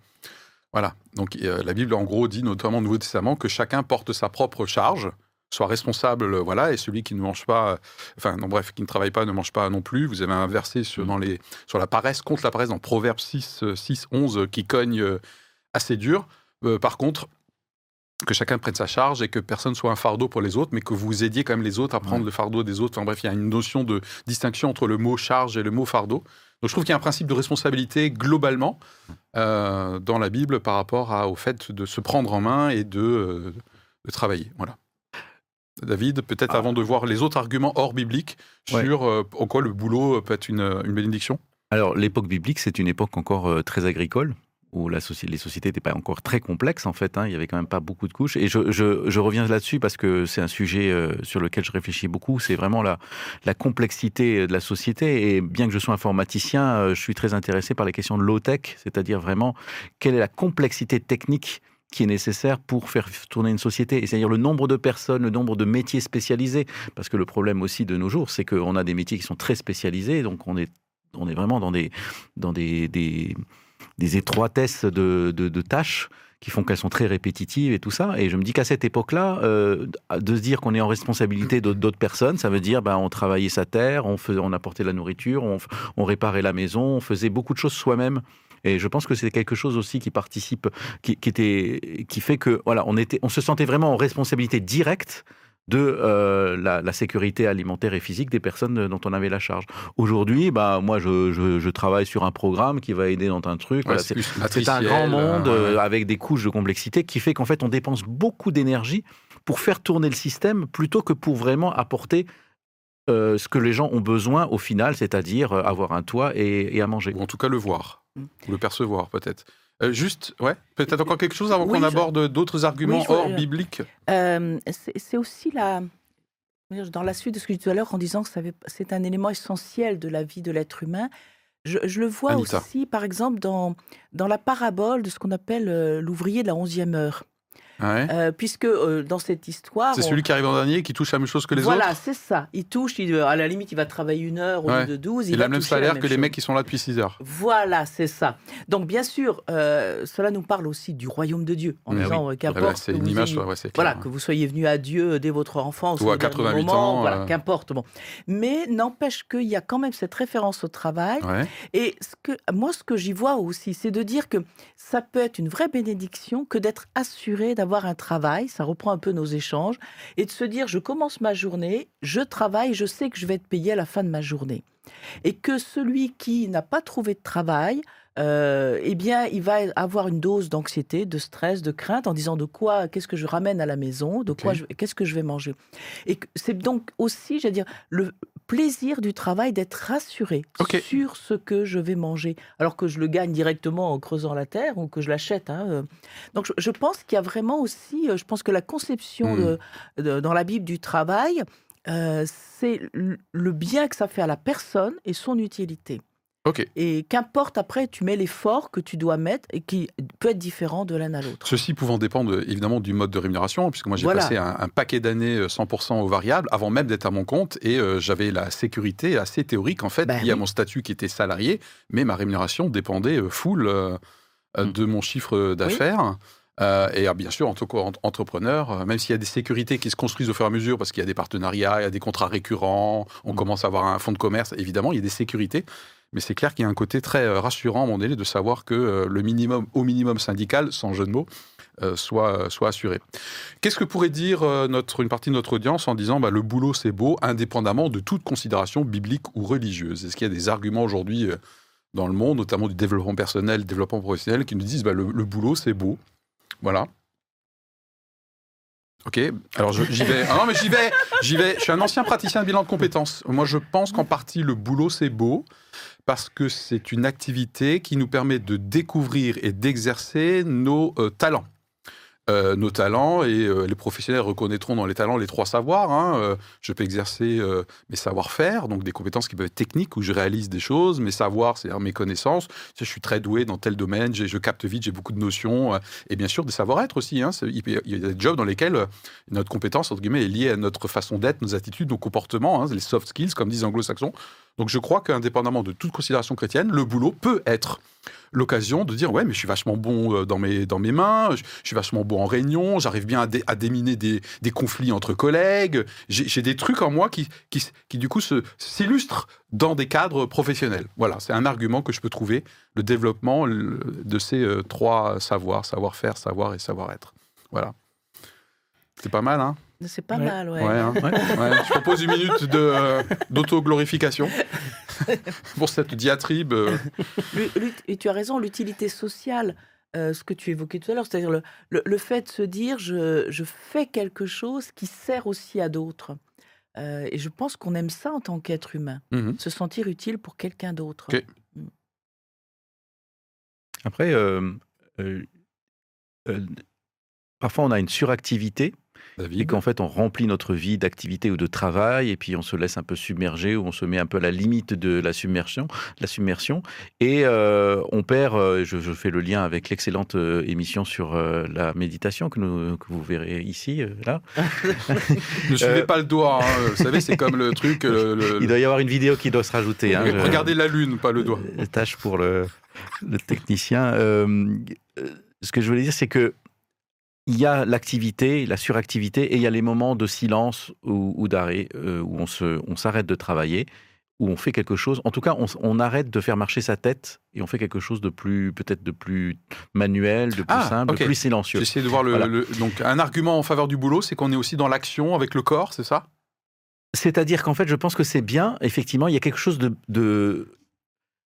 Voilà, donc euh, la Bible en gros dit notamment au Nouveau Testament que chacun porte sa propre charge, soit responsable, voilà, et celui qui ne mange pas, euh, enfin non bref, qui ne travaille pas ne mange pas non plus. Vous avez un verset sur, dans les, sur la paresse, contre la paresse dans Proverbe 6, euh, 6 11 euh, qui cogne euh, assez dur. Euh, par contre, que chacun prenne sa charge et que personne soit un fardeau pour les autres, mais que vous aidiez quand même les autres à prendre Ouais. le fardeau des autres. Enfin bref, il y a une notion de distinction entre le mot charge et le mot fardeau. Donc je trouve qu'il y a un principe de responsabilité globalement euh, dans la Bible par rapport à- au fait de se prendre en main et de, euh, de travailler. Voilà. David, peut-être Ah. avant de voir les autres arguments hors bibliques Ouais. sur euh, en quoi le boulot peut être une, une bénédiction. Alors, l'époque biblique, c'est une époque encore euh, très agricole, où la les sociétés n'étaient pas encore très complexes en fait. Hein. il y avait quand même pas beaucoup de couches. Et je, je, reviens là-dessus parce que c'est un sujet euh, sur lequel je réfléchis beaucoup. C'est vraiment la, la complexité de la société. Et bien que je sois informaticien, euh, je suis très intéressé par les questions de low-tech, c'est-à-dire vraiment quelle est la complexité technique qui est nécessaire pour faire tourner une société. c'est-à-dire le nombre de personnes, le nombre de métiers spécialisés. Parce que le problème aussi de nos jours, c'est qu'on a des métiers qui sont très spécialisés, donc on est, on est vraiment dans des, dans des, des étroitesses de, de, tâches qui font qu'elles sont très répétitives et tout ça. Et je me dis qu'à cette époque-là, euh, de se dire qu'on est en responsabilité d'autres personnes, ça veut dire ben, on travaillait sa terre, on, faisait, on apportait la nourriture, on réparait la maison, on faisait beaucoup de choses soi-même. Et je pense que c'est quelque chose aussi qui participe, qui, qui, était, qui fait que voilà, on était, on se sentait vraiment en responsabilité directe de euh, la, sécurité alimentaire et physique des personnes dont on avait la charge. Aujourd'hui, bah, moi, je, travaille sur un programme qui va aider dans un truc. c'est un grand monde euh, avec des couches de complexité qui fait qu'en fait, on dépense beaucoup d'énergie pour faire tourner le système plutôt que pour vraiment apporter euh, ce que les gens ont besoin au final, c'est-à-dire avoir un toit et, à manger. Ou en tout cas le voir, mm. ou le percevoir peut-être. Euh, juste, ouais, peut-être encore quelque chose avant qu'on aborde d'autres arguments hors bibliques. Euh, c'est aussi la, dans la suite de ce que je disais tout à l'heure, en disant que c'est un élément essentiel de la vie de l'être humain. Je, le vois aussi, par exemple, dans, dans la parabole de ce qu'on appelle euh, l'ouvrier de la onzième heure. Euh, puisque euh, dans cette histoire. C'est celui qui arrive en dernier qui touche la même chose que les autres Voilà, c'est ça. Il touche, à la limite, il va travailler une heure au lieu de 12. Il, a le même salaire que les mecs qui sont là depuis 6 heures. Voilà, c'est ça. Donc, bien sûr, euh, cela nous parle aussi du royaume de Dieu, en disant qu'importe. c'est une image, Voilà, que vous soyez venu à Dieu dès votre enfance. Ou à 88 ans. Voilà, qu'importe. Bon. Mais n'empêche qu'il y a quand même cette référence au travail. Et ce que, moi, ce que j'y vois aussi, c'est de dire que ça peut être une vraie bénédiction que d'être assuré d'avoir un travail ça reprend un peu nos échanges, et de se dire, je commence ma journée, je travaille, je sais que je vais être payé à la fin de ma journée. Et que celui qui n'a pas trouvé de travail, euh, eh bien, il va avoir une dose d'anxiété, de stress, de crainte en disant de quoi, qu'est-ce que je ramène à la maison, de quoi, qu'est-ce que je vais manger. Et c'est donc aussi, j'allais dire, le plaisir du travail d'être rassuré sur ce que je vais manger, alors que je le gagne directement en creusant la terre ou que je l'achète. Hein, euh. Donc, je, pense qu'il y a vraiment aussi, euh, je pense que la conception hmm. de, dans la Bible du travail, c'est le bien que ça fait à la personne et son utilité. Et qu'importe après, tu mets l'effort que tu dois mettre et qui peut être différent de l'un à l'autre. Ceci pouvant dépendre évidemment du mode de rémunération, puisque moi j'ai passé un, paquet d'années 100% euh, au variable avant même d'être à mon compte et euh, j'avais la sécurité assez théorique en fait il y a mon statut qui était salarié, mais ma rémunération dépendait euh, full mm. de mon chiffre d'affaires. et bien sûr, en tant qu'entrepreneur, même s'il y a des sécurités qui se construisent au fur et à mesure, parce qu'il y a des partenariats, il y a des contrats récurrents, on mm. commence à avoir un fonds de commerce, évidemment, il y a des sécurités. Mais c'est clair qu'il y a un côté très euh, rassurant à mon donné de savoir que euh, le minimum, au minimum syndical, sans jeu de mots, euh, soit, soit assuré. Qu'est-ce que pourrait dire une partie de notre audience en disant bah, le boulot c'est beau, indépendamment de toute considération biblique ou religieuse? Est-ce qu'il y a des arguments aujourd'hui dans le monde, notamment du développement personnel, développement professionnel, qui nous disent bah, le, le boulot c'est beau? Voilà. Ok, alors j'y vais. Ah non, mais j'y vais, j'y vais. Je suis un ancien praticien de bilan de compétences. Moi, je pense qu'en partie, le boulot, c'est beau parce que c'est une activité qui nous permet de découvrir et d'exercer nos euh, talents. Euh, nos talents et euh, les professionnels reconnaîtront dans les talents les trois savoirs. Hein. je peux exercer mes savoir-faire, donc des compétences qui peuvent être techniques où je réalise des choses, mes savoirs, c'est-à-dire mes connaissances. Je suis très doué dans tel domaine, je capte vite, j'ai beaucoup de notions et bien sûr des savoir-être aussi. Hein. Il y a des jobs dans lesquels notre compétence entre guillemets est liée à notre façon d'être, nos attitudes, nos comportements, hein, les soft skills comme disent les anglo-saxons. Donc je crois qu'indépendamment de toute considération chrétienne, le boulot peut être l'occasion de dire ouais mais je suis vachement bon euh, dans mes, dans mes mains, je, suis vachement bon en réunion, j'arrive bien à, déminer des, conflits entre collègues, j'ai des trucs en moi qui, qui, du coup s'illustrent dans des cadres professionnels. Voilà, c'est un argument que je peux trouver, le développement de ces euh, trois savoirs, savoir-faire, savoir et savoir-être. Voilà. C'est pas mal, hein? C'est pas mal, ouais. Hein. Je propose une minute euh, d'auto-glorification (laughs) pour cette diatribe. Euh. Et tu as raison, l'utilité sociale, euh, ce que tu évoquais tout à l'heure, c'est-à-dire le, le, fait de se dire je, je, fais quelque chose qui sert aussi à d'autres. et je pense qu'on aime ça en tant qu'être humain, mmh se sentir utile pour quelqu'un d'autre. Mm. Après, euh, euh, euh, parfois on a une suractivité et qu'en fait on remplit notre vie d'activité ou de travail et puis on se laisse un peu submerger ou on se met un peu à la limite de la submersion, la submersion et euh, on perd. euh, je, je fais le lien avec l'excellente euh, émission sur euh, la méditation que, nous, que vous verrez ici, euh, là. (laughs) Ne suivez Euh, pas le doigt. hein. Vous savez, c'est comme le truc. le- Il doit y avoir une vidéo qui doit se rajouter. hein, je- Regardez la lune, pas le doigt. Tâche pour le, le technicien. Ce que je voulais dire, c'est que il y a l'activité, la suractivité, et il y a les moments de silence ou, ou d'arrêt euh, où on se, on s'arrête de travailler, où on fait quelque chose. En tout cas, on, arrête de faire marcher sa tête et on fait quelque chose de plus, peut-être de plus manuel, de plus Ah, simple, de plus silencieux. J'ai essayé de voir le, Voilà. le- Donc, un argument en faveur du boulot, c'est qu'on est aussi dans l'action avec le corps, c'est ça? C'est-à-dire qu'en fait, je pense que c'est bien, effectivement, il y a quelque chose de... de-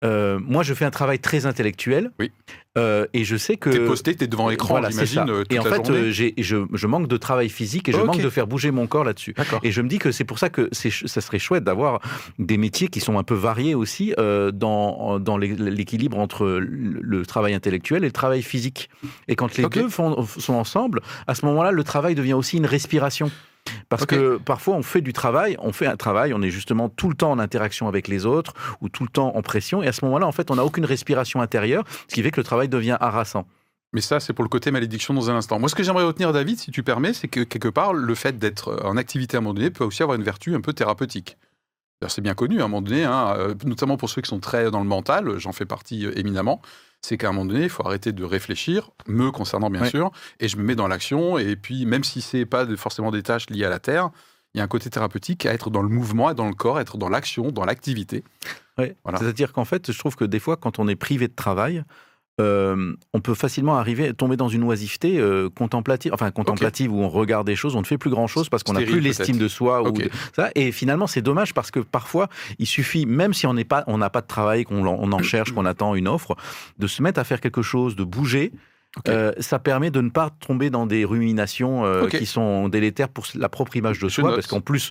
euh, moi, je fais un travail très intellectuel. Oui. Euh, et je sais que... T'es posté, t'es devant l'écran, Voilà, j'imagine, euh, Et en fait, euh, j'ai- je, je manque de travail physique et je manque de faire bouger mon corps là-dessus. Et je me dis que c'est pour ça que ça serait chouette d'avoir des métiers qui sont un peu variés aussi euh, dans, dans l'é- l'équilibre entre le, le travail intellectuel et le travail physique. Et quand les deux font- sont ensemble, à ce moment-là, le travail devient aussi une respiration. Parce que parfois on fait du travail, on fait un travail, on est justement tout le temps en interaction avec les autres ou tout le temps en pression, et à ce moment-là, en fait, on n'a aucune respiration intérieure, ce qui fait que le travail devient harassant. Mais ça, c'est pour le côté malédiction dans un instant. Moi, ce que j'aimerais retenir, David, si tu permets, c'est que quelque part, le fait d'être en activité à un moment donné peut aussi avoir une vertu un peu thérapeutique. C'est bien connu à un moment donné, hein, euh, notamment pour ceux qui sont très dans le mental, j'en fais partie euh, éminemment, c'est qu'à un moment donné, il faut arrêter de réfléchir, me concernant bien sûr, et je me mets dans l'action, et puis même si c'est pas forcément des tâches liées à la Terre, il y a un côté thérapeutique à être dans le mouvement, être dans le corps, être dans l'action, dans l'activité. Voilà. C'est-à-dire qu'en fait, je trouve que des fois, quand on est privé de travail, euh, on peut facilement arriver, tomber dans une oisiveté euh, contemplative, enfin contemplative où on regarde des choses, on ne fait plus grand-chose parce qu'on n'a plus l'estime de soi. Ou de- ça. Et finalement, c'est dommage parce que parfois, il suffit, même si on n'est pas, on n'a pas de travail, qu'on en- on en (clears throat) cherche, qu'on attend une offre, de se mettre à faire quelque chose, de bouger. Euh, ça permet de ne pas tomber dans des ruminations euh, qui sont délétères pour la propre image de Je soi, note. parce qu'en plus,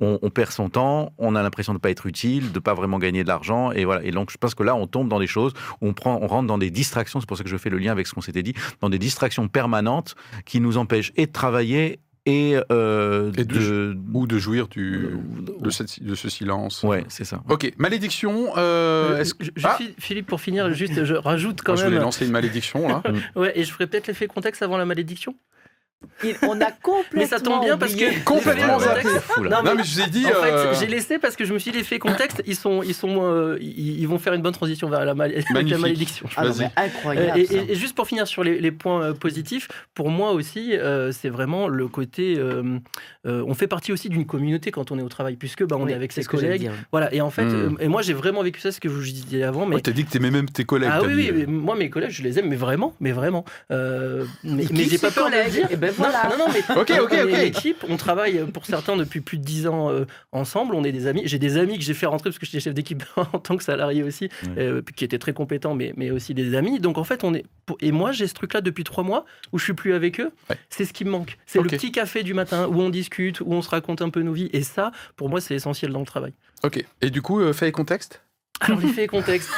on, on perd son temps, on a l'impression de ne pas être utile, de ne pas vraiment gagner de l'argent, et voilà. Et donc, je pense que là, on tombe dans des choses, où on prend, on rentre dans des distractions. C'est pour ça que je fais le lien avec ce qu'on s'était dit, dans des distractions permanentes qui nous empêchent et de travailler et, euh, Et de- de, Ou de jouir du, Euh, de, cette- de ce silence. ouais, c'est ça. Ok, malédiction. euh, je- je- Ah Phil- Philippe, pour finir, juste, je rajoute quand Moi, je voulais même. lancer une malédiction là. (laughs) Ouais, et je ferai peut-être l'effet contexte avant la malédiction. Il- on a complètement. Mais ça tombe bien parce que (laughs) Complètement zappé. Non, Non, mais- je vous ai dit. En fait, euh, j'ai laissé parce que je me suis dit l'effet contexte, ils sont, ils sont, euh, ils, ils vont faire une bonne transition vers la, mal- (laughs) la malédiction. Ah non, mais Euh, incroyable. et, et- et juste pour finir sur les, les points positifs, pour moi aussi, euh, c'est vraiment le côté. euh, euh, on fait partie aussi d'une communauté quand on est au travail, puisque bah, on Oui, est avec ses collègues. dire. Voilà, et en fait, Hmm. et moi j'ai vraiment vécu ça, ce que je vous disais avant. Mais ouais, t'as dit que t'aimais même tes collègues. ah oui, dit. oui, mais moi mes collègues, je les aime, mais vraiment, mais vraiment. Euh, mais j'ai pas peur de le collègues? dire. Ben Non, voilà. Non, non, mais (laughs) Ok, ok, on est ok. une équipe, on travaille pour certains depuis plus de 10 ans euh, ensemble, on est des amis. J'ai des amis que j'ai fait rentrer parce que j'étais chef d'équipe (laughs) en tant que salarié aussi, euh, qui étaient très compétents, mais, mais aussi des amis. Donc en fait, on est. Et moi, j'ai ce truc-là depuis trois mois où je suis plus avec eux. Ouais. C'est ce qui me manque. C'est le petit café du matin où on discute, où on se raconte un peu nos vies. Et ça, pour moi, c'est essentiel dans le travail. Ok. Et du coup, euh, fait et contexte? Alors, les faits et contexte.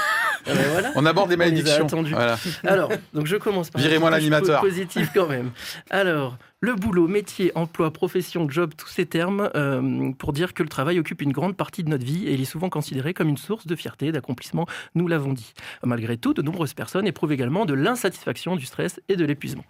Euh, voilà. On aborde les malédictions. Voilà. Alors, donc je commence par Virez-moi l'animateur. po- positif quand même. Alors, le boulot, métier, emploi, profession, job, tous ces termes euh, pour dire que le travail occupe une grande partie de notre vie et il est souvent considéré comme une source de fierté, d'accomplissement, nous l'avons dit. Malgré tout, de nombreuses personnes éprouvent également de l'insatisfaction, du stress et de l'épuisement.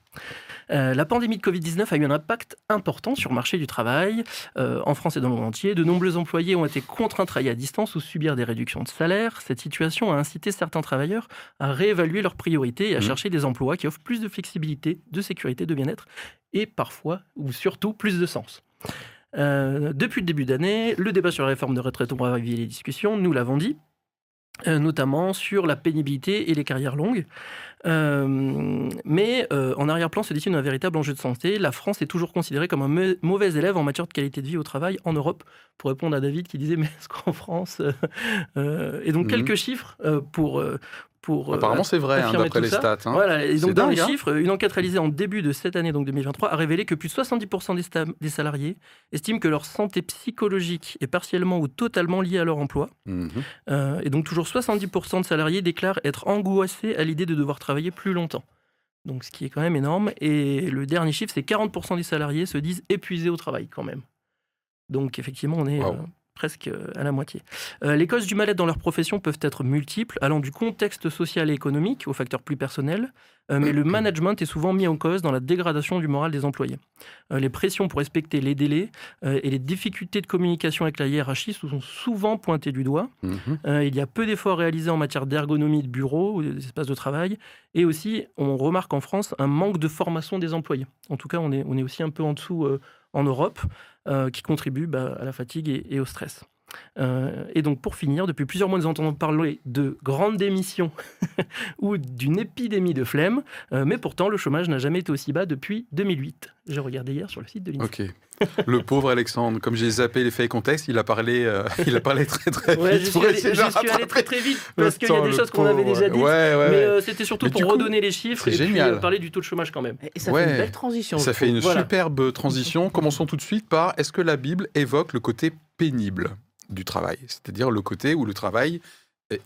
Euh, la pandémie de Covid-19 a eu un impact important sur le marché du travail euh, en France et dans le monde entier. De nombreux employés ont été contraints de travailler à distance ou subir des réductions de salaire. Cette situation a incité certains travailleurs à réévaluer leurs priorités et à Mhm. chercher des emplois qui offrent plus de flexibilité, de sécurité, de bien-être et parfois, ou surtout, plus de sens. Euh, depuis le début d'année, le débat sur la réforme de retraite aura ravivé les discussions, nous l'avons dit, euh, notamment sur la pénibilité et les carrières longues. Euh, mais euh, en arrière-plan se dessine un véritable enjeu de santé. La France est toujours considérée comme un mauvais élève en matière de qualité de vie au travail en Europe, pour répondre à David qui disait mais est-ce qu'en France euh, Et donc Mhm. quelques chiffres euh, pour, euh, euh, Apparemment, c'est vrai, hein, d'après les ça. stats. hein. Voilà, et donc dans dingue, les hein. chiffres, une enquête réalisée en début de cette année, donc 2023, a révélé que plus de 70% des, salariés estiment que leur santé psychologique est partiellement ou totalement liée à leur emploi. Mhm. Euh, et donc toujours 70% de salariés déclarent être angoissés à l'idée de devoir travailler plus longtemps. Donc ce qui est quand même énorme. Et le dernier chiffre, c'est 40% des salariés se disent épuisés au travail quand même. Donc effectivement, on est Wow. euh, presque euh, à la moitié. Euh, les causes du mal-être dans leur profession peuvent être multiples, allant du contexte social et économique aux facteurs plus personnels, euh, mais le management est souvent mis en cause dans la dégradation du moral des employés. Euh, les pressions pour respecter les délais et les difficultés de communication avec la hiérarchie sont souvent pointées du doigt. Mhm. Il y a peu d'efforts réalisés en matière d'ergonomie de bureau ou des espaces de travail. Et aussi, on remarque en France un manque de formation des employés. En tout cas, on est, on est aussi un peu en dessous en Europe, euh, qui contribue bah, à la fatigue et, au stress. Euh, et donc, pour finir, depuis plusieurs mois, nous entendons parler de grandes démissions (laughs) ou d'une épidémie de flemme, euh, mais pourtant, le chômage n'a jamais été aussi bas depuis 2008. J'ai regardé hier sur le site de l'INSEE. Ok. Le pauvre Alexandre, comme j'ai zappé les faits et contextes, il a parlé, euh, il a parlé très très Ouais, vite je suis allé, je suis très très vite parce qu'il y a des choses qu'on avait déjà dites. Ouais, ouais, Mais euh, c'était surtout Mais pour coup, redonner les chiffres et puis génial. euh, parler du taux de chômage quand même. Et ça Ouais. fait une belle transition. Ça fait une Voilà. superbe transition. Commençons tout de suite par est-ce que la Bible évoque le côté pénible du travail C'est-à-dire le côté où le travail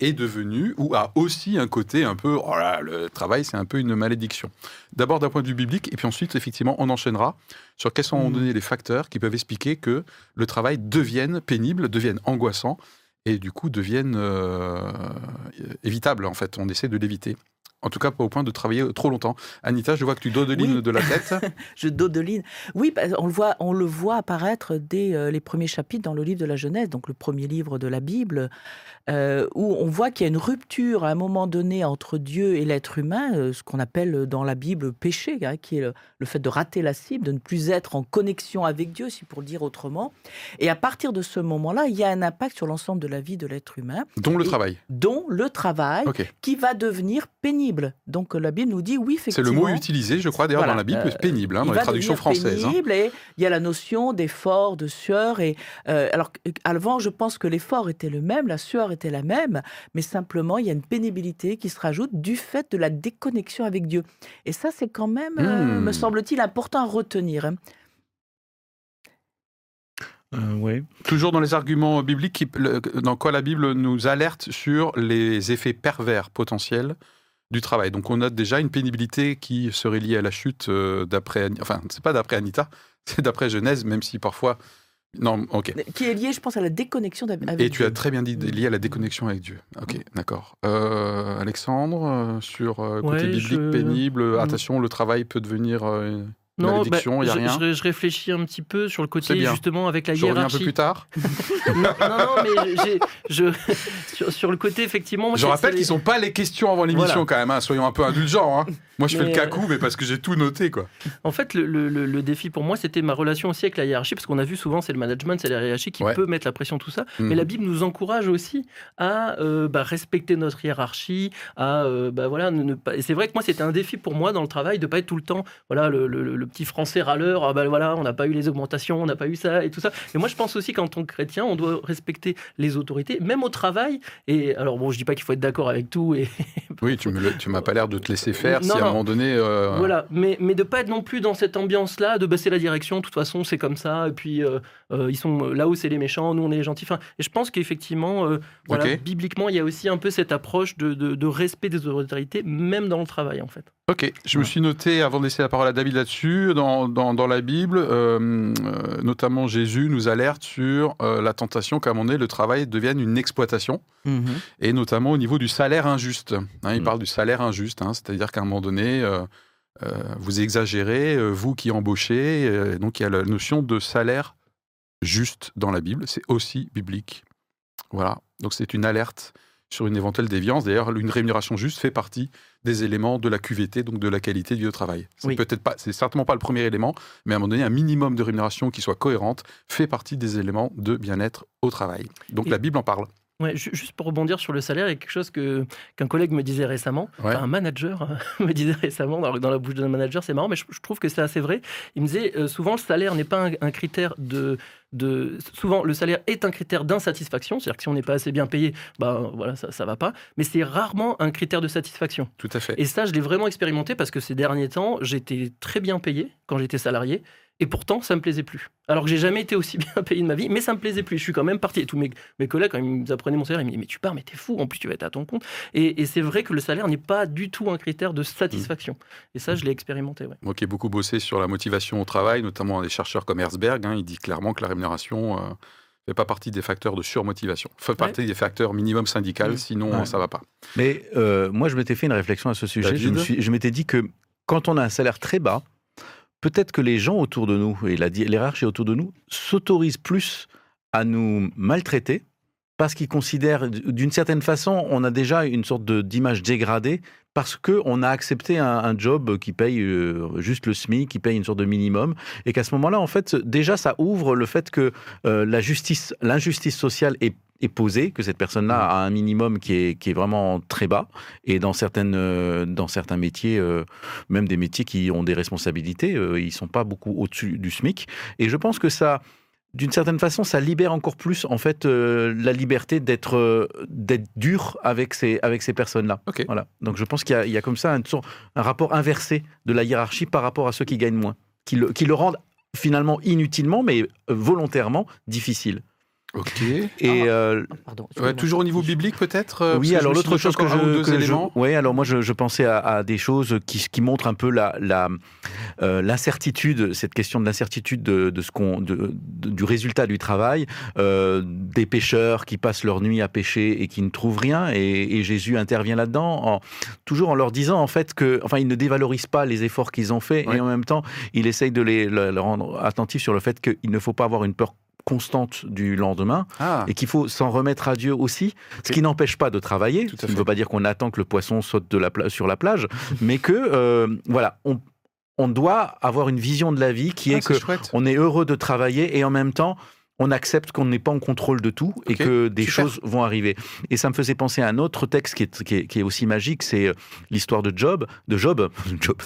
est devenu ou a aussi un côté un peu oh là, le travail c'est un peu une malédiction. D'abord d'un point de vue biblique et puis ensuite effectivement on enchaînera sur quels sont donnés les facteurs qui peuvent expliquer que le travail devienne pénible, devienne angoissant et du coup devienne euh, évitable en fait. On essaie de l'éviter. En tout cas, pas au point de travailler trop longtemps. Anita, je vois que tu dodelines Oui. de la tête. (laughs) Je dodeline. Oui, bah, on, le voit, on le voit apparaître dès euh, les premiers chapitres dans le livre de la Genèse, donc le premier livre de la Bible, euh, où on voit qu'il y a une rupture à un moment donné entre Dieu et l'être humain, euh, ce qu'on appelle dans la Bible péché, hein, qui est le, le fait de rater la cible, de ne plus être en connexion avec Dieu, si pour le dire autrement. Et à partir de ce moment-là, il y a un impact sur l'ensemble de la vie de l'être humain, dont le travail. dont le travail, qui va devenir pénible. Donc la Bible nous dit oui, C'est effectivement. le mot utilisé, je crois, d'ailleurs, Voilà, dans la Bible, euh, pénible, hein, dans les traductions françaises. hein. pénible et il y a la notion d'effort, de sueur. Et, euh, alors, avant, je pense que l'effort était le même, la sueur était la même, mais simplement, il y a une pénibilité qui se rajoute du fait de la déconnexion avec Dieu. Et ça, c'est quand même, euh, Hmm. me semble-t-il, important à retenir. hein. Euh, ouais. Toujours dans les arguments bibliques, qui- le- dans quoi la Bible nous alerte sur les effets pervers potentiels du travail. Donc on note déjà une pénibilité qui serait liée à la chute euh, d'après... Enfin, c'est pas d'après Anita, (laughs) c'est d'après Genèse, même si parfois... Non, ok. Qui est lié, je pense, à la déconnexion avec Et tu as très bien dit, lié à la déconnexion avec Dieu. Ok, d'accord. Euh, Alexandre, euh, sur côté Ouais, biblique je- pénible, Mm. attention, le travail peut devenir euh, Non, bah, malédiction, a je, rien. je- je réfléchis un petit peu sur le côté justement avec la Je reviens un hiérarchie. peu plus tard. (laughs) non, non, non, mais je, (laughs) sur, sur le côté effectivement. moi, Je rappelle qu'ils sont pas les questions avant l'émission Voilà. quand même, hein, soyons un peu indulgents. hein. Moi je fais le euh, cacou, mais parce que j'ai tout noté quoi. En fait, le, le- le- le défi pour moi, c'était ma relation aussi avec la hiérarchie, parce qu'on a vu souvent, c'est le management, c'est la hiérarchie qui Ouais. peut mettre la pression, tout ça. Mhm. Mais la Bible nous encourage aussi à euh, bah, respecter notre hiérarchie, à euh, bah, voilà, ne, ne pas. Et c'est vrai que moi, c'était un défi pour moi dans le travail de pas être tout le temps, voilà, le, le- le petit français râleur. Ah bah voilà, on n'a pas eu les augmentations, on n'a pas eu ça et tout ça. Et moi, je pense aussi qu'en tant que chrétien, on doit respecter les autorités, même au travail. Et alors bon, je dis pas qu'il faut être d'accord avec tout et (laughs) Oui, tu m'as pas l'air de te laisser faire Non, si à un moment donné. euh, Voilà, mais, mais de pas être non plus dans cette ambiance-là, de baisser la direction, de toute façon, c'est comme ça, et puis euh, euh, ils sont là-haut, c'est les méchants, nous, on est les gentils. Enfin, et je pense qu'effectivement, voilà, bibliquement, il y a aussi un peu cette approche de, de- de respect des autorités, même dans le travail, en fait. Ok, je me suis noté, avant de laisser la parole à David là-dessus, dans, dans, dans la Bible, euh, euh, notamment Jésus nous alerte sur euh, la tentation qu'à un moment donné, le travail devienne une exploitation, Mhm. et notamment au niveau du salaire injuste. Hein, il Mm. parle du salaire injuste, hein, c'est-à-dire qu'à un moment donné, euh, vous exagérez, vous qui embauchez, donc il y a la notion de salaire juste dans la Bible, c'est aussi biblique. Voilà, donc c'est une alerte sur une éventuelle déviance. D'ailleurs, une rémunération juste fait partie des éléments de la QVT, donc de la qualité du travail. C'est Oui. peut-être pas, c'est certainement pas le premier élément, mais à un moment donné, un minimum de rémunération qui soit cohérente fait partie des éléments de bien-être au travail. Donc Et- la Bible en parle. Ouais, juste pour rebondir sur le salaire, il y a quelque chose que, qu'un collègue me disait récemment, un manager (laughs) me disait récemment dans, dans la bouche d'un manager, c'est marrant, mais je, trouve que c'est assez vrai. Il me disait euh, souvent le salaire n'est pas un, critère de, de. Souvent, le salaire est un critère d'insatisfaction, c'est-à-dire que si on n'est pas assez bien payé, bah, voilà, ça ne va pas, mais c'est rarement un critère de satisfaction. Tout à fait. Et ça, je l'ai vraiment expérimenté parce que ces derniers temps, j'étais très bien payé quand j'étais salarié. Et pourtant, ça me plaisait plus. Alors que j'ai jamais été aussi (laughs) bien payé de ma vie, mais ça me plaisait plus. Je suis quand même parti. Et tous mes, mes collègues, quand ils me apprenaient mon salaire, ils me disaient Mais tu pars, mais t'es fou, en plus tu vas être à ton compte. Et, c'est vrai que le salaire n'est pas du tout un critère de satisfaction. Et ça, je l'ai expérimenté. Moi qui ai beaucoup bossé sur la motivation au travail, notamment des chercheurs comme Herzberg, hein, il dit clairement que la rémunération. ne euh, fait pas partie des facteurs de surmotivation. Fait partie des facteurs minimum syndical, mmh. sinon ça va pas. Mais euh, moi, je m'étais fait une réflexion à ce sujet. je m'étais dit que quand on a un salaire très bas, peut-être que les gens autour de nous et la hiérarchie autour de nous s'autorisent plus à nous maltraiter parce qu'ils considèrent, d'une certaine façon, on a déjà une sorte d'image dégradée parce qu'on a accepté un, job qui paye euh, juste le SMIC, qui paye une sorte de minimum, et qu'à ce moment-là, en fait, déjà, ça ouvre le fait que euh, la justice, l'injustice sociale est est posée, que cette personne-là mmh. a un minimum qui est, qui est vraiment très bas. Et dans, certaines, euh, dans certains métiers, euh, même des métiers qui ont des responsabilités, euh, ils ne sont pas beaucoup au-dessus du SMIC. Et je pense que ça, d'une certaine façon, ça libère encore plus en fait la liberté d'être d'être dur avec ces avec ces personnes-là. Voilà. Donc je pense qu'il y, y, a comme ça un, un, rapport inversé de la hiérarchie par rapport à ceux qui gagnent moins, qui le, qui le rendent finalement inutilement, mais volontairement difficile. Ok. Et ah, euh, toujours au niveau biblique peut-être. Euh, oui, alors l'autre chose que je, que oui, alors moi je, pensais à, des choses qui, qui montrent un peu la, la euh, l'incertitude, cette question de l'incertitude de, de, ce qu'on, du résultat du travail, des pêcheurs qui passent leur nuit à pêcher et qui ne trouvent rien, et, Jésus intervient là-dedans, en, toujours en leur disant en fait que, enfin, il ne dévalorise pas les efforts qu'ils ont faits, et en même temps, il essaye de les, les rendre attentifs sur le fait qu'il ne faut pas avoir une peur constante du lendemain ah. et qu'il faut s'en remettre à Dieu aussi, ce qui n'empêche pas de travailler. Ce qui ne veut pas dire qu'on attend que le poisson saute de la sur la plage, (laughs) mais que euh, voilà, on, on, doit avoir une vision de la vie qui ah, est, que on est heureux de travailler et en même temps on accepte qu'on n'est pas en contrôle de tout et que des choses vont arriver. Et ça me faisait penser à un autre texte qui est, qui est, aussi magique, c'est euh, l'histoire de Job, de Job, (laughs) Job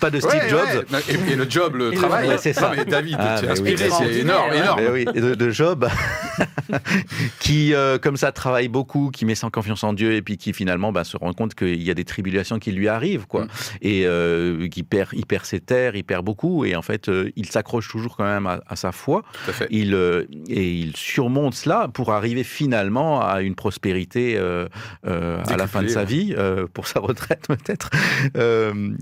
pas de Steve Jobs. Et, le job, le travail. c'est ça. David, ah, c'est énorme, énorme. oui, de, Job, (laughs) qui, euh, comme ça, travaille beaucoup, qui met sans confiance en Dieu et puis qui finalement bah, se rend compte qu'il y a des tribulations qui lui arrivent, quoi. Mm. Et euh, qui perd, il perd ses terres, il perd beaucoup et en fait, il s'accroche toujours quand même à, à sa foi. Tout à fait. Il, et il surmonte cela pour arriver finalement à une prospérité euh, euh, à la fin de sa vie, euh, pour sa retraite (laughs) peut-être.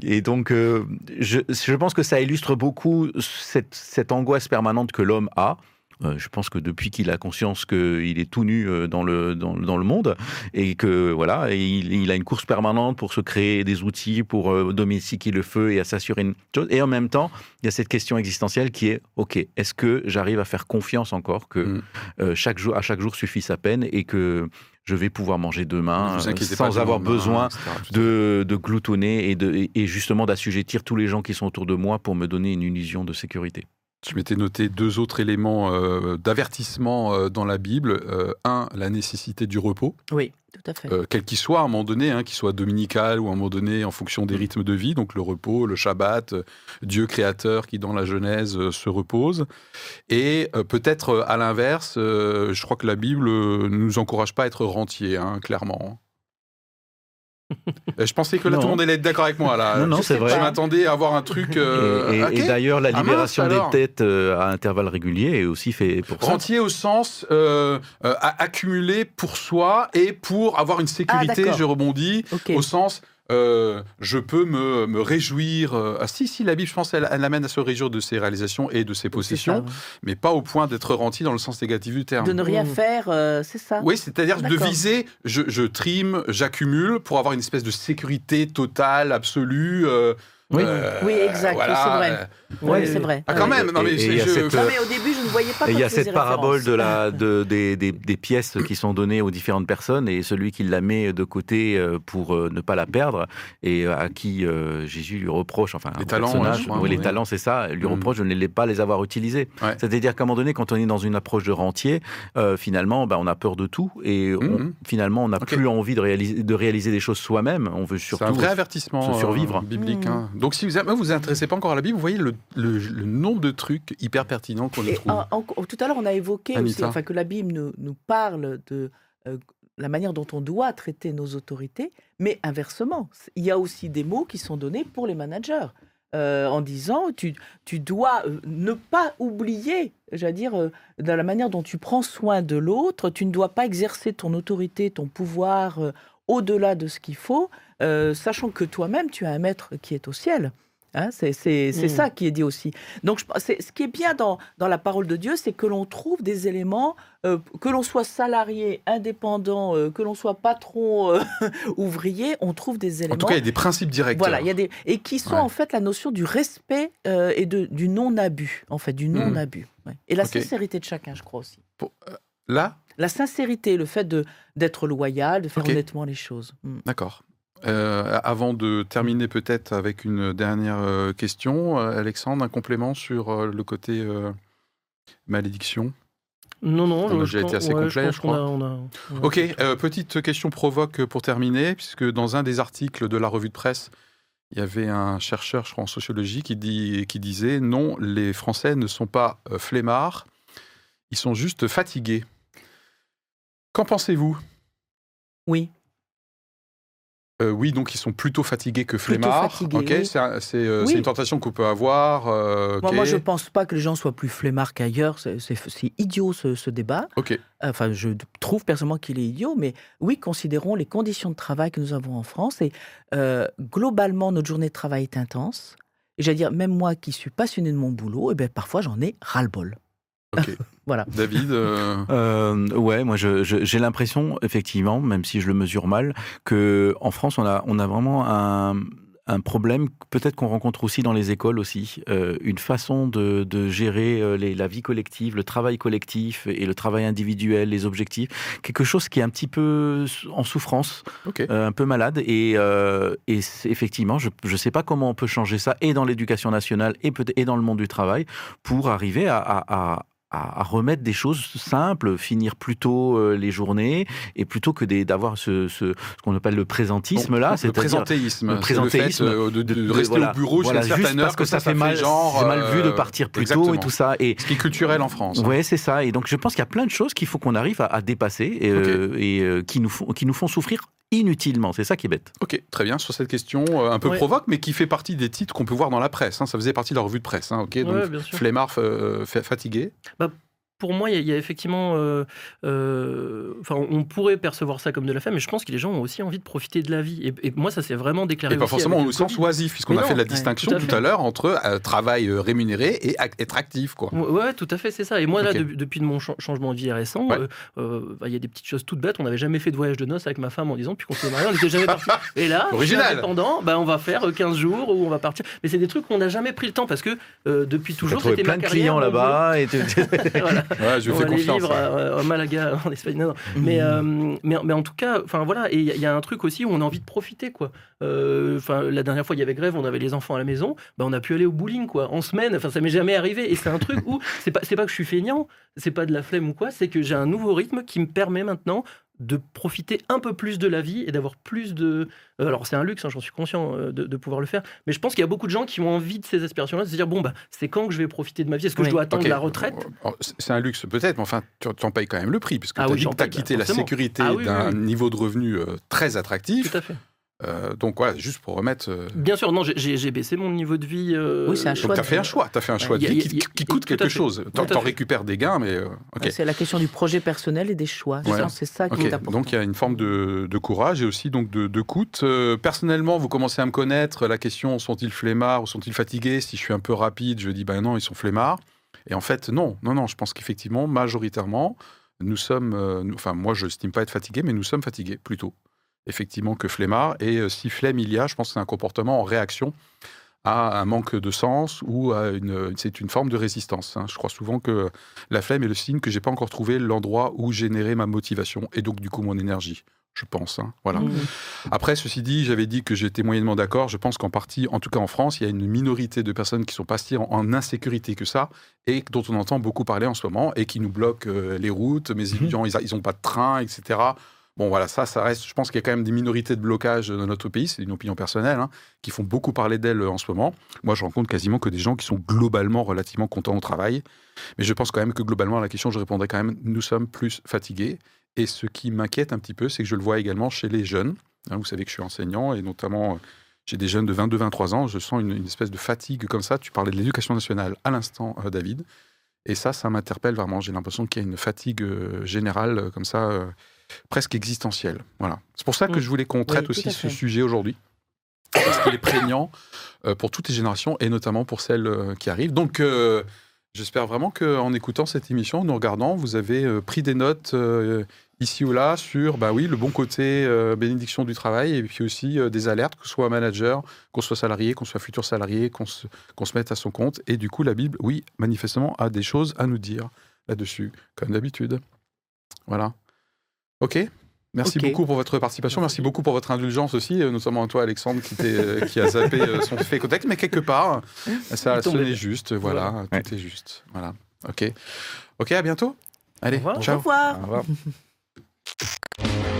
et donc, je, je, pense que ça illustre beaucoup cette, cette angoisse permanente que l'homme a. Euh, je pense que depuis qu'il a conscience qu'il est tout nu euh, dans le, dans, le monde et que voilà, il, a une course permanente pour se créer des outils pour euh, domestiquer le feu et à s'assurer une chose. Et en même temps, il y a cette question existentielle qui est ok, est-ce que j'arrive à faire confiance encore que mm. chaque jour, à chaque jour suffit sa peine et que je vais pouvoir manger demain sans avoir besoin de, de, gloutonner et, de, et justement d'assujettir tous les gens qui sont autour de moi pour me donner une illusion de sécurité. Je m'étais noté deux autres éléments euh, d'avertissement euh, dans la Bible. Euh, un, la nécessité du repos. Oui, tout à fait. quel qu'il soit, à un moment donné, hein, qu'il soit dominical ou à un moment donné en fonction des rythmes de vie, donc le repos, le Shabbat, Dieu créateur qui dans la Genèse se repose. Et peut-être à l'inverse, je crois que la Bible ne nous encourage pas à être rentier, hein, clairement. Euh, je pensais que là, tout le monde allait être d'accord avec moi. Là. Non, non, c'est vrai. Je m'attendais à avoir un truc. Euh, et, d'ailleurs, la ah, libération des têtes euh, à intervalles réguliers est aussi fait pour ça. Rentier au sens accumuler pour soi et pour avoir une sécurité, ah, je rebondis, au sens euh, je peux me, me réjouir. Euh, ah, si, si, la Bible, je pense, elle, elle, amène à se réjouir de ses réalisations et de ses possessions, mais pas au point d'être rentier dans le sens négatif du terme. De ne rien mmh. faire, euh, c'est ça Oui, c'est-à-dire de viser, je, je trime, j'accumule pour avoir une espèce de sécurité totale, absolue. Oui, Euh, oui, exact, voilà, c'est vrai. euh, Oui, c'est vrai. Ah, quand même, non, mais Et- et c'est- il y a je- cette, Non, mais au début, je ne voyais pas Et il y a cette parabole de la, (laughs) de, des, des, des pièces qui sont données aux différentes personnes et celui qui la met de côté euh, pour euh, ne pas la perdre et à qui euh, Jésus lui reproche, enfin, Les un talents, ouais, crois, oui, les oui. talents, c'est ça, lui Mhm. reproche de ne les pas les avoir utilisés. Ouais. C'est-à-dire qu'à un moment donné, quand on est dans une approche de rentier, euh, finalement, ben, on a peur de tout et on- Mhm. finalement, on n'a plus envie de réaliser, de réaliser des choses soi-même. On veut C'est surtout un vrai avertissement se survivre. euh, biblique. Mm. hein. Donc si vous ne vous intéressez pas encore à la Bible, vous voyez le, le- le nombre de trucs hyper pertinents qu'on y trouve. en- en- tout à l'heure, on a évoqué aussi, Anita. enfin, que la Bible nous, nous parle de euh, la manière dont on doit traiter nos autorités, mais inversement, il y a aussi des mots qui sont donnés pour les managers. euh, en disant tu, tu dois euh, ne pas oublier, j'allais dire, euh, dans la manière dont tu prends soin de l'autre, tu ne dois pas exercer ton autorité, ton pouvoir euh, au-delà de ce qu'il faut, euh, sachant que toi-même, tu as un maître qui est au ciel. Hein, c'est Mm. ça qui est dit aussi. Donc, je- ce qui est bien dans, dans la parole de Dieu, c'est que l'on trouve des éléments, euh, que l'on soit salarié, indépendant, euh, que l'on soit patron, euh, (laughs) ouvrier, on trouve des éléments. En tout cas, il y a des principes directeurs. Voilà, il y a des et qui sont Ouais. en fait la notion du respect et de, du non-abus, en fait, du non-abus. ouais. Et la sincérité de chacun, je crois aussi. Pour- Là, La sincérité, le fait d'être loyal, de faire honnêtement les choses. Mm. d'accord. Euh, avant de terminer peut-être avec une dernière euh, question, euh, Alexandre, un complément sur le côté euh, malédiction? Non, non, On a je déjà été assez ouais, complet, je crois. a- on a- on a- Ok, euh, petite question provoque pour terminer, puisque dans un des articles de la revue de presse, il y avait un chercheur, je crois, en sociologie qui, dit, qui disait non, les Français ne sont pas flemmards, ils sont juste fatigués. Qu'en pensez-vous? Oui. Euh, Oui, donc ils sont plutôt fatigués que flemmards. fatigués, ok, oui. c'est euh, Oui. une tentation qu'on peut avoir. euh, Moi, je pense pas que les gens soient plus flemmards qu'ailleurs. C'est idiot ce, ce débat. Ok, Enfin, je trouve personnellement qu'il est idiot, mais oui, considérons les conditions de travail que nous avons en France. Et globalement, notre journée de travail est intense. Et j'allais dire, même moi qui suis passionné de mon boulot, et ben, parfois j'en ai ras-le-bol. Ok. (laughs) Voilà. David, euh, Euh, ouais, moi j'ai l'impression, effectivement, même si je le mesure mal, que en France on a on a vraiment un un problème, peut-être qu'on rencontre aussi dans les écoles aussi, euh, une façon de, de gérer euh, les- la vie collective, le travail collectif et le travail individuel, les objectifs, quelque chose qui est un petit peu en souffrance, euh, un peu malade. Et, euh, effectivement, je ne sais pas comment on peut changer ça, et dans l'éducation nationale et, peut et dans le monde du travail, pour arriver à, à- à- à- à remettre des choses simples, finir plus tôt euh, les journées, et plutôt que d'avoir ce, ce, ce qu'on appelle le présentisme là, le c'est-à-dire présentéisme, le c'est le fait présentéisme de, de de- de- rester voilà, au bureau voilà, jusqu'à juste parce que ça, fait mal, genre, c'est mal vu de euh, partir plus tôt et tout ça. Et Ce qui est culturel en France. hein. Ouais, c'est ça. Et donc, je pense qu'il y a plein de choses qu'il faut qu'on arrive à, à dépasser et, euh, et, euh, qui, nous font, qui nous font souffrir inutilement. C'est ça qui est bête. Ok, très bien sur cette question euh, un peu Ouais. provoque, mais qui fait partie des titres qu'on peut voir dans la presse. hein. Ça faisait partie de la revue de presse. hein, ok, donc Ouais, flemmard, euh, fa- fatigué. Pour moi, il y, a- il y a effectivement. euh, euh, Enfin, on pourrait percevoir ça comme de la femme, mais je pense que les gens ont aussi envie de profiter de la vie. Et, et moi, ça s'est vraiment déclaré. Et pas aussi forcément au le sens Covid. oisif, puisqu'on a non, fait la ouais, distinction tout à tout fait. à l'heure entre euh, travail rémunéré et être actif. Quoi. Ouais, ouais, tout à fait, c'est ça. Et moi, là, Ok. de- depuis mon cha- changement de vie récent, Ouais. euh, euh, bah, il y a des petites choses toutes bêtes. On n'avait jamais fait de voyage de noces avec ma femme en disant, puis qu'on s'est marié, on n'était jamais parti. (laughs) Et là, Original. indépendant, bah, on va faire euh, 15 jours où on va partir. Mais c'est des trucs qu'on n'a jamais pris le temps parce que euh, depuis toujours, c'était plein ma de carrière, clients mon là-bas. Et. (laughs) Voilà. Ouais, je on fais va les vivre hein. à, à Malaga, en Espagne. Non, non. Mais, euh, mais, mais en tout cas, enfin voilà, et il y, a- il y a un truc aussi où on a envie de profiter, quoi. Euh, Enfin, la dernière fois, il y avait grève, on avait les enfants à la maison, bah, on a pu aller au bowling, quoi, en semaine. Enfin, ça m'est jamais arrivé. Et c'est un truc où c'est pas, c'est pas que je suis feignant, c'est pas de la flemme ou quoi, c'est que j'ai un nouveau rythme qui me permet maintenant de profiter un peu plus de la vie et d'avoir plus de. euh, alors c'est un luxe, hein, j'en suis conscient euh, de, de pouvoir le faire, mais je pense qu'il y a beaucoup de gens qui ont envie de ces aspirations-là, de se dire bon bah c'est quand que je vais profiter de ma vie, est-ce que Oui. je dois attendre la retraite? Oh, c'est- C'est un luxe peut-être, mais enfin, tu en payes quand même le prix, puisque Ah tu as oui, dit que tu as paye, bah, quitté la sécurité Ah oui, d'un niveau de revenu euh, très attractif. Tout à fait. Euh, donc voilà, juste pour remettre. euh, Bien sûr, non, j'ai- baissé mon niveau de vie. euh, Oui, c'est un Donc choix tu as de- fait un choix, tu as fait un choix de vie a- qui, a- coûte quelque chose. T'en fait. récupères des gains, mais euh. C'est la question du projet personnel et des choix. Ouais. C'est ça qui Ok, est important. donc il y a une forme de, de courage et aussi donc de, de coût. Euh, personnellement, vous commencez à me connaître. La question sont-ils flemmards ou sont-ils fatigués? Si je suis un peu rapide, je dis ben non, ils sont flemmards. Et en fait, non, non, non. Je pense qu'effectivement, majoritairement, nous sommes. euh, nous- enfin, moi, je n'estime pas être fatigué, mais nous sommes fatigués plutôt, effectivement, que flemmards. Et euh, si flemme il y a, je pense que c'est un comportement en réaction à un manque de sens ou à une, c'est une forme de résistance. hein. Je crois souvent que la flemme est le signe que j'ai pas encore trouvé l'endroit où générer ma motivation et donc du coup mon énergie. Je pense. hein. Voilà. Mmh. Après, ceci dit, j'avais dit que j'étais moyennement d'accord. Je pense qu'en partie, en tout cas en France, il y a une minorité de personnes qui sont pas si en, en insécurité que ça et dont on entend beaucoup parler en ce moment et qui nous bloquent euh, les routes. Mes étudiants, ils n'ont pas de train, etc. Bon, voilà, ça, ça reste. Je pense qu'il y a quand même des minorités de blocage dans notre pays. C'est une opinion personnelle, hein, qui font beaucoup parler d'elles euh, en ce moment. Moi, je rencontre quasiment que des gens qui sont globalement relativement contents au travail. Mais je pense quand même que globalement, à la question, je répondrai quand même nous sommes plus fatigués. Et ce qui m'inquiète un petit peu, c'est que je le vois également chez les jeunes. Hein, vous savez que je suis enseignant et notamment euh, j'ai des jeunes de 22-23 ans. Je sens une, espèce de fatigue comme ça. Tu parlais de l'éducation nationale à l'instant, euh, David. Et ça, ça m'interpelle vraiment. J'ai l'impression qu'il y a une fatigue générale comme ça, presque existentielle. Voilà. C'est pour ça que Mm. je voulais qu'on traite aussi ce sujet aujourd'hui. Parce qu'il est prégnant euh, pour toutes les générations et notamment pour celles euh, qui arrivent. Donc, euh, j'espère vraiment qu'en écoutant cette émission, en nous regardant, vous avez pris des notes euh, ici ou là sur bah oui, le bon côté euh, bénédiction du travail et puis aussi euh, des alertes, que ce soit manager, qu'on soit salarié, qu'on soit futur salarié, qu'on se, qu'on se mette à son compte. Et du coup, la Bible, oui, manifestement, a des choses à nous dire là-dessus, comme d'habitude. Voilà. OK Merci beaucoup pour votre participation. Merci beaucoup pour votre indulgence aussi, euh, notamment à toi, Alexandre, qui, euh, qui a zappé euh, son fait contact. Mais quelque part, ça bien. juste. Voilà, Voilà. tout est juste. Voilà. OK. OK, à bientôt. Allez, Au revoir. Au revoir. Au revoir. (laughs)